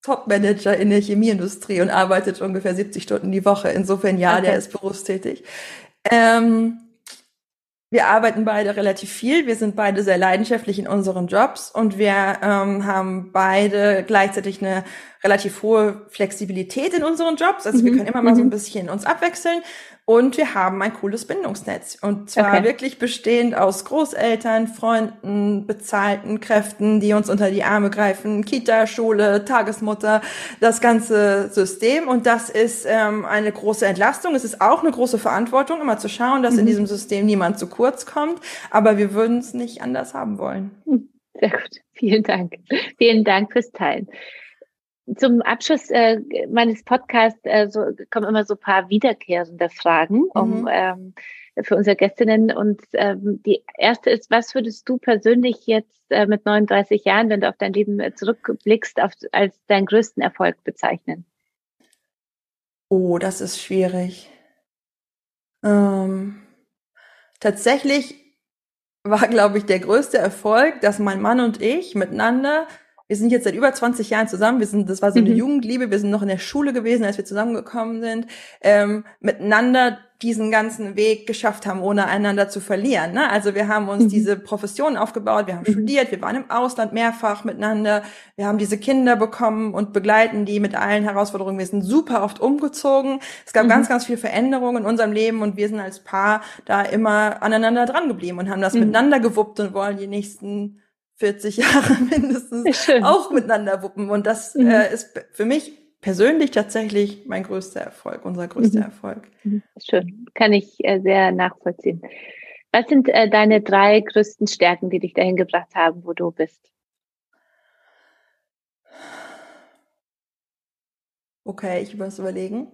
Top-Manager in der Chemieindustrie und arbeitet ungefähr 70 Stunden die Woche. Insofern ja, okay. der ist berufstätig. Ähm, wir arbeiten beide relativ viel. Wir sind beide sehr leidenschaftlich in unseren Jobs und wir ähm, haben beide gleichzeitig eine relativ hohe Flexibilität in unseren Jobs. Also mhm. wir können immer mal so ein mhm. bisschen uns abwechseln. Und wir haben ein cooles Bindungsnetz. Und zwar okay. wirklich bestehend aus Großeltern, Freunden, bezahlten Kräften, die uns unter die Arme greifen, Kita, Schule, Tagesmutter, das ganze System. Und das ist ähm, eine große Entlastung. Es ist auch eine große Verantwortung, immer zu schauen, dass mhm. in diesem System niemand zu kurz kommt. Aber wir würden es nicht anders haben wollen. Hm, sehr gut. Vielen Dank. Vielen Dank fürs Teilen zum Abschluss äh, meines Podcasts äh, so, kommen immer so paar wiederkehrende Fragen um, mhm. ähm, für unsere Gästinnen. Und ähm, die erste ist, was würdest du persönlich jetzt äh, mit 39 Jahren, wenn du auf dein Leben äh, zurückblickst, auf, als deinen größten Erfolg bezeichnen? Oh, das ist schwierig. Ähm, tatsächlich war, glaube ich, der größte Erfolg, dass mein Mann und ich miteinander wir sind jetzt seit über 20 Jahren zusammen. Wir sind, das war so eine mhm. Jugendliebe. Wir sind noch in der Schule gewesen, als wir zusammengekommen sind, ähm, miteinander diesen ganzen Weg geschafft haben, ohne einander zu verlieren. Ne? Also wir haben uns mhm. diese Profession aufgebaut, wir haben mhm. studiert, wir waren im Ausland mehrfach miteinander, wir haben diese Kinder bekommen und begleiten die mit allen Herausforderungen. Wir sind super oft umgezogen. Es gab mhm. ganz, ganz viel Veränderungen in unserem Leben und wir sind als Paar da immer aneinander dran geblieben und haben das mhm. miteinander gewuppt und wollen die nächsten 40 Jahre mindestens auch miteinander wuppen. Und das mhm. äh, ist für mich persönlich tatsächlich mein größter Erfolg, unser größter mhm. Erfolg. Mhm. Schön, kann ich äh, sehr nachvollziehen. Was sind äh, deine drei größten Stärken, die dich dahin gebracht haben, wo du bist? Okay, ich muss überlegen.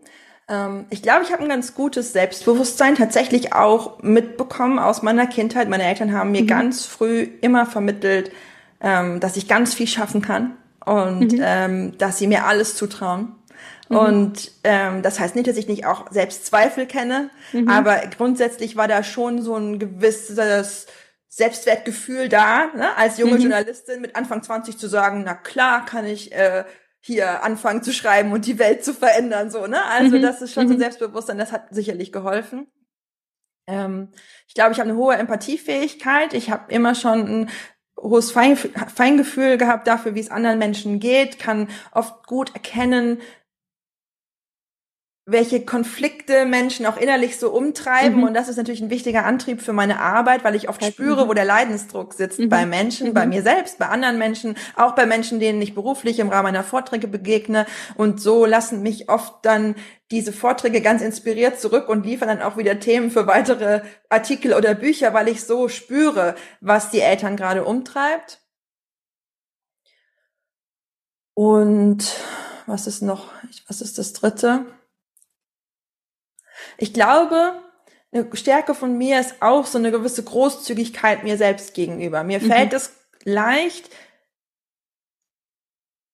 Ähm, ich glaube, ich habe ein ganz gutes Selbstbewusstsein tatsächlich auch mitbekommen aus meiner Kindheit. Meine Eltern haben mir mhm. ganz früh immer vermittelt, ähm, dass ich ganz viel schaffen kann und mhm. ähm, dass sie mir alles zutrauen. Mhm. Und das heißt nicht, dass ich nicht auch Selbstzweifel kenne, mhm. aber grundsätzlich war da schon so ein gewisses Selbstwertgefühl da, ne? als junge mhm. Journalistin mit Anfang 20 zu sagen, na klar kann ich äh, hier anfangen zu schreiben und die Welt zu verändern, so, ne? Also, mhm. das ist schon so ein mhm. Selbstbewusstsein, das hat sicherlich geholfen. Ähm, ich glaube, ich habe eine hohe Empathiefähigkeit. Ich habe immer schon ein hohes Feingefühl gehabt dafür, wie es anderen Menschen geht, kann oft gut erkennen, welche Konflikte Menschen auch innerlich so umtreiben. Mhm. Und das ist natürlich ein wichtiger Antrieb für meine Arbeit, weil ich oft spüre, wo der Leidensdruck sitzt mhm. bei Menschen, mhm. bei mir selbst, bei anderen Menschen, auch bei Menschen, denen ich beruflich im Rahmen meiner Vorträge begegne. Und so lassen mich oft dann diese Vorträge ganz inspiriert zurück und liefern dann auch wieder Themen für weitere Artikel oder Bücher, weil ich so spüre, was die Eltern gerade umtreibt. Und was ist noch, was ist das dritte? Ich glaube, eine Stärke von mir ist auch so eine gewisse Großzügigkeit mir selbst gegenüber. Mir mhm. fällt es leicht,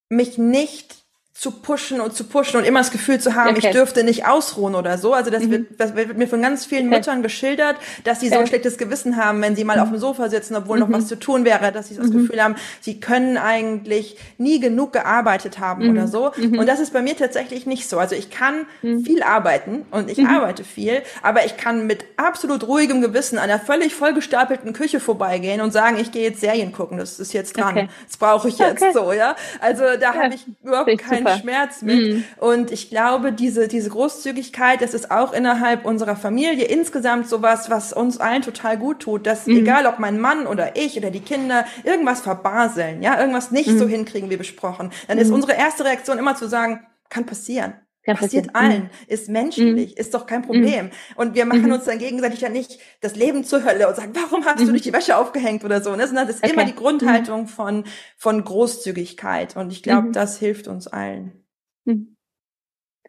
mich nicht zu pushen und zu pushen und immer das Gefühl zu haben, okay. ich dürfte nicht ausruhen oder so. Also das, mhm. wird, das wird mir von ganz vielen okay. Müttern geschildert, dass sie so ein schlechtes Gewissen haben, wenn sie mal mhm. auf dem Sofa sitzen, obwohl mhm. noch was zu tun wäre, dass sie das mhm. Gefühl haben, sie können eigentlich nie genug gearbeitet haben oder mhm. so. Mhm. Und das ist bei mir tatsächlich nicht so. Also ich kann viel arbeiten und ich arbeite viel, aber ich kann mit absolut ruhigem Gewissen an einer völlig vollgestapelten Küche vorbeigehen und sagen, ich gehe jetzt Serien gucken, das ist jetzt dran, okay. das brauche ich jetzt so, ja. Also da ja. habe ich überhaupt keinen Schmerz mit. Mhm. Und ich glaube, diese, diese Großzügigkeit, das ist auch innerhalb unserer Familie insgesamt sowas, was uns allen total gut tut, dass mhm. egal ob mein Mann oder ich oder die Kinder irgendwas verbaseln, ja, irgendwas nicht mhm. so hinkriegen wie besprochen, dann ist mhm. unsere erste Reaktion immer zu sagen, kann passieren. Kann passiert passieren. allen, mhm. ist menschlich, mhm. ist doch kein Problem. Mhm. Und wir machen mhm. uns dann gegenseitig ja nicht das Leben zur Hölle und sagen, warum hast du mhm. nicht die Wäsche aufgehängt oder so. Ne? Das ist okay. immer die Grundhaltung von, von Großzügigkeit. Und ich glaube, das hilft uns allen.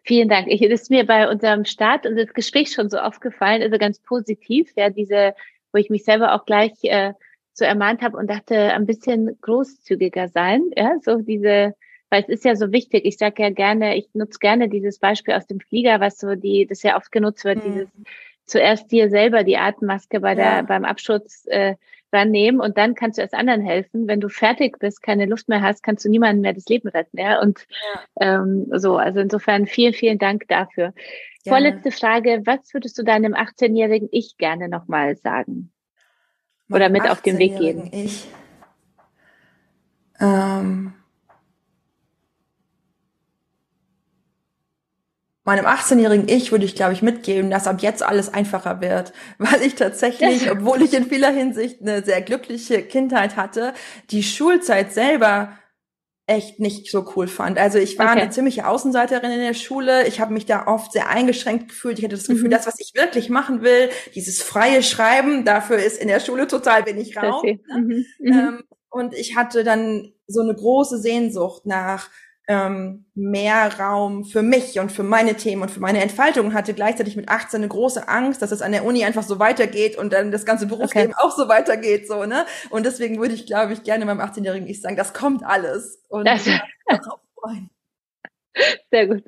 Vielen Dank. Ich, das ist mir bei unserem Start und das Gespräch schon so aufgefallen, also ganz positiv, ja, diese, wo ich mich selber auch gleich äh, so ermahnt habe und dachte, ein bisschen großzügiger sein, ja, so diese, weil es ist ja so wichtig. Ich sage ja gerne, ich nutze gerne dieses Beispiel aus dem Flieger, was so die, das ja oft genutzt wird, mhm. dieses zuerst dir selber die Atemmaske bei der ja. beim Abschutz äh, rannehmen und dann kannst du erst anderen helfen. Wenn du fertig bist, keine Luft mehr hast, kannst du niemandem mehr das Leben retten. Ja? Und ja. Ähm, so, also insofern vielen, vielen Dank dafür. Gerne. Vorletzte Frage, was würdest du deinem 18-jährigen Ich gerne nochmal sagen? Oder mit auf den Weg geben? Ich, ähm, meinem 18-jährigen Ich würde ich, glaube ich, mitgeben, dass ab jetzt alles einfacher wird, weil ich tatsächlich, obwohl ich in vieler Hinsicht eine sehr glückliche Kindheit hatte, die Schulzeit selber echt nicht so cool fand. Also ich war okay. eine ziemliche Außenseiterin in der Schule. Ich habe mich da oft sehr eingeschränkt gefühlt. Ich hatte das Gefühl, mhm. das, was ich wirklich machen will, dieses freie Schreiben, dafür ist in der Schule total wenig Raum. Mhm. Mhm. Ähm, und ich hatte dann so eine große Sehnsucht nach ähm, mehr Raum für mich und für meine Themen und für meine Entfaltung hatte gleichzeitig mit 18 eine große Angst, dass es an der Uni einfach so weitergeht und dann das ganze Berufsleben okay. auch so weitergeht, so, ne? Und deswegen würde ich, glaube ich, gerne meinem 18-jährigen Ich sagen, das kommt alles. Und das, Sehr gut.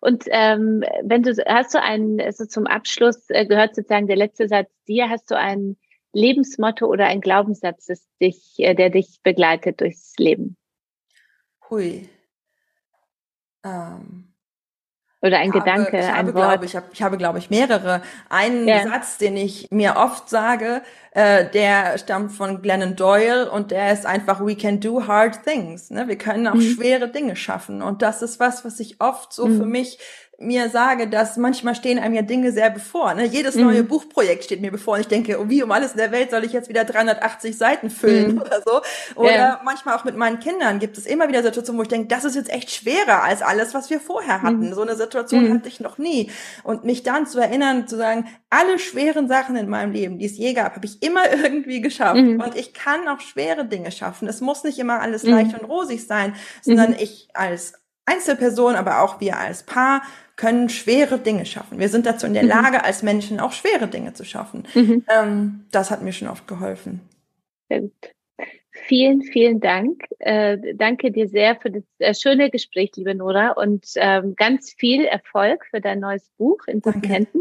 Und ähm, wenn du hast du einen, also zum Abschluss äh, gehört sozusagen der letzte Satz dir, hast du ein Lebensmotto oder ein Glaubenssatz, das dich, äh, der dich begleitet durchs Leben? Hui. Ähm, oder ein Gedanke, ich habe, ein Wort. Glaube, ich, hab, ich habe, glaube ich, mehrere. Einen ja. Satz, den ich mir oft sage, äh, der stammt von Glennon Doyle und der ist einfach, we can do hard things. Ne? Wir können auch mhm. schwere Dinge schaffen. Und das ist was, was ich oft so mhm. für mich mir sage, dass manchmal stehen einem ja Dinge sehr bevor. Ne? Jedes mhm. neue Buchprojekt steht mir bevor und ich denke, oh, wie um alles in der Welt soll ich jetzt wieder 380 Seiten füllen mhm. oder so. Oder ja. manchmal auch mit meinen Kindern gibt es immer wieder Situationen, wo ich denke, das ist jetzt echt schwerer als alles, was wir vorher hatten. Mhm. So eine Situation mhm. hatte ich noch nie. Und mich dann zu erinnern, zu sagen, alle schweren Sachen in meinem Leben, die es je gab, habe ich immer irgendwie geschafft. Mhm. Und ich kann auch schwere Dinge schaffen. Es muss nicht immer alles mhm. leicht und rosig sein, sondern ich als Einzelperson, aber auch wir als Paar können schwere Dinge schaffen. Wir sind dazu in der mhm. Lage, als Menschen auch schwere Dinge zu schaffen. Mhm. Ähm, das hat mir schon oft geholfen. Sehr gut. Vielen, vielen Dank. Äh, danke dir sehr für das äh, schöne Gespräch, liebe Nora, und ähm, ganz viel Erfolg für dein neues Buch in guten Händen.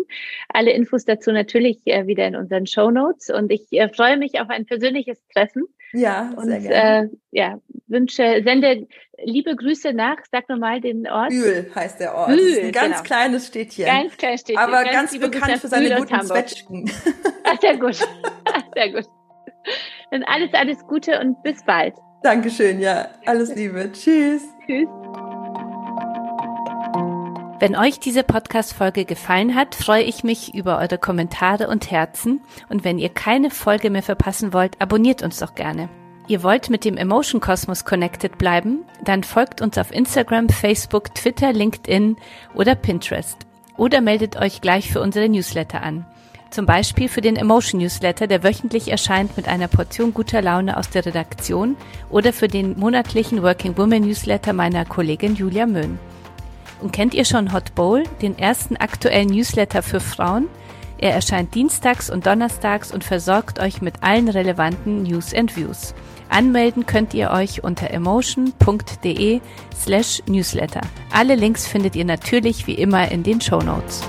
Alle Infos dazu natürlich äh, wieder in unseren Show Notes. Und ich äh, freue mich auf ein persönliches Treffen. Ja, und, sehr gerne. Äh, ja, wünsche, sende liebe Grüße nach. Sag nochmal den Ort. Bühl heißt der Ort. Bühl, ein ganz genau. kleines Städtchen. Ganz kleines Städtchen. Aber ganz, ganz bekannt für seine guten Zwetschgen. sehr gut. sehr gut. Dann alles, alles Gute und bis bald. Dankeschön, ja. Alles Liebe. Tschüss. Tschüss. Wenn euch diese Podcast-Folge gefallen hat, freue ich mich über eure Kommentare und Herzen. Und wenn ihr keine Folge mehr verpassen wollt, abonniert uns doch gerne. Ihr wollt mit dem Emotion Kosmos connected bleiben? Dann folgt uns auf Instagram, Facebook, Twitter, LinkedIn oder Pinterest. Oder meldet euch gleich für unsere Newsletter an. Zum Beispiel für den Emotion Newsletter, der wöchentlich erscheint mit einer Portion guter Laune aus der Redaktion oder für den monatlichen Working Woman Newsletter meiner Kollegin Julia Möhn. Und kennt ihr schon Hot Bowl, den ersten aktuellen Newsletter für Frauen? Er erscheint dienstags und donnerstags und versorgt euch mit allen relevanten News and Views. Anmelden könnt ihr euch unter emotion.de slash newsletter. Alle Links findet ihr natürlich wie immer in den Show Notes.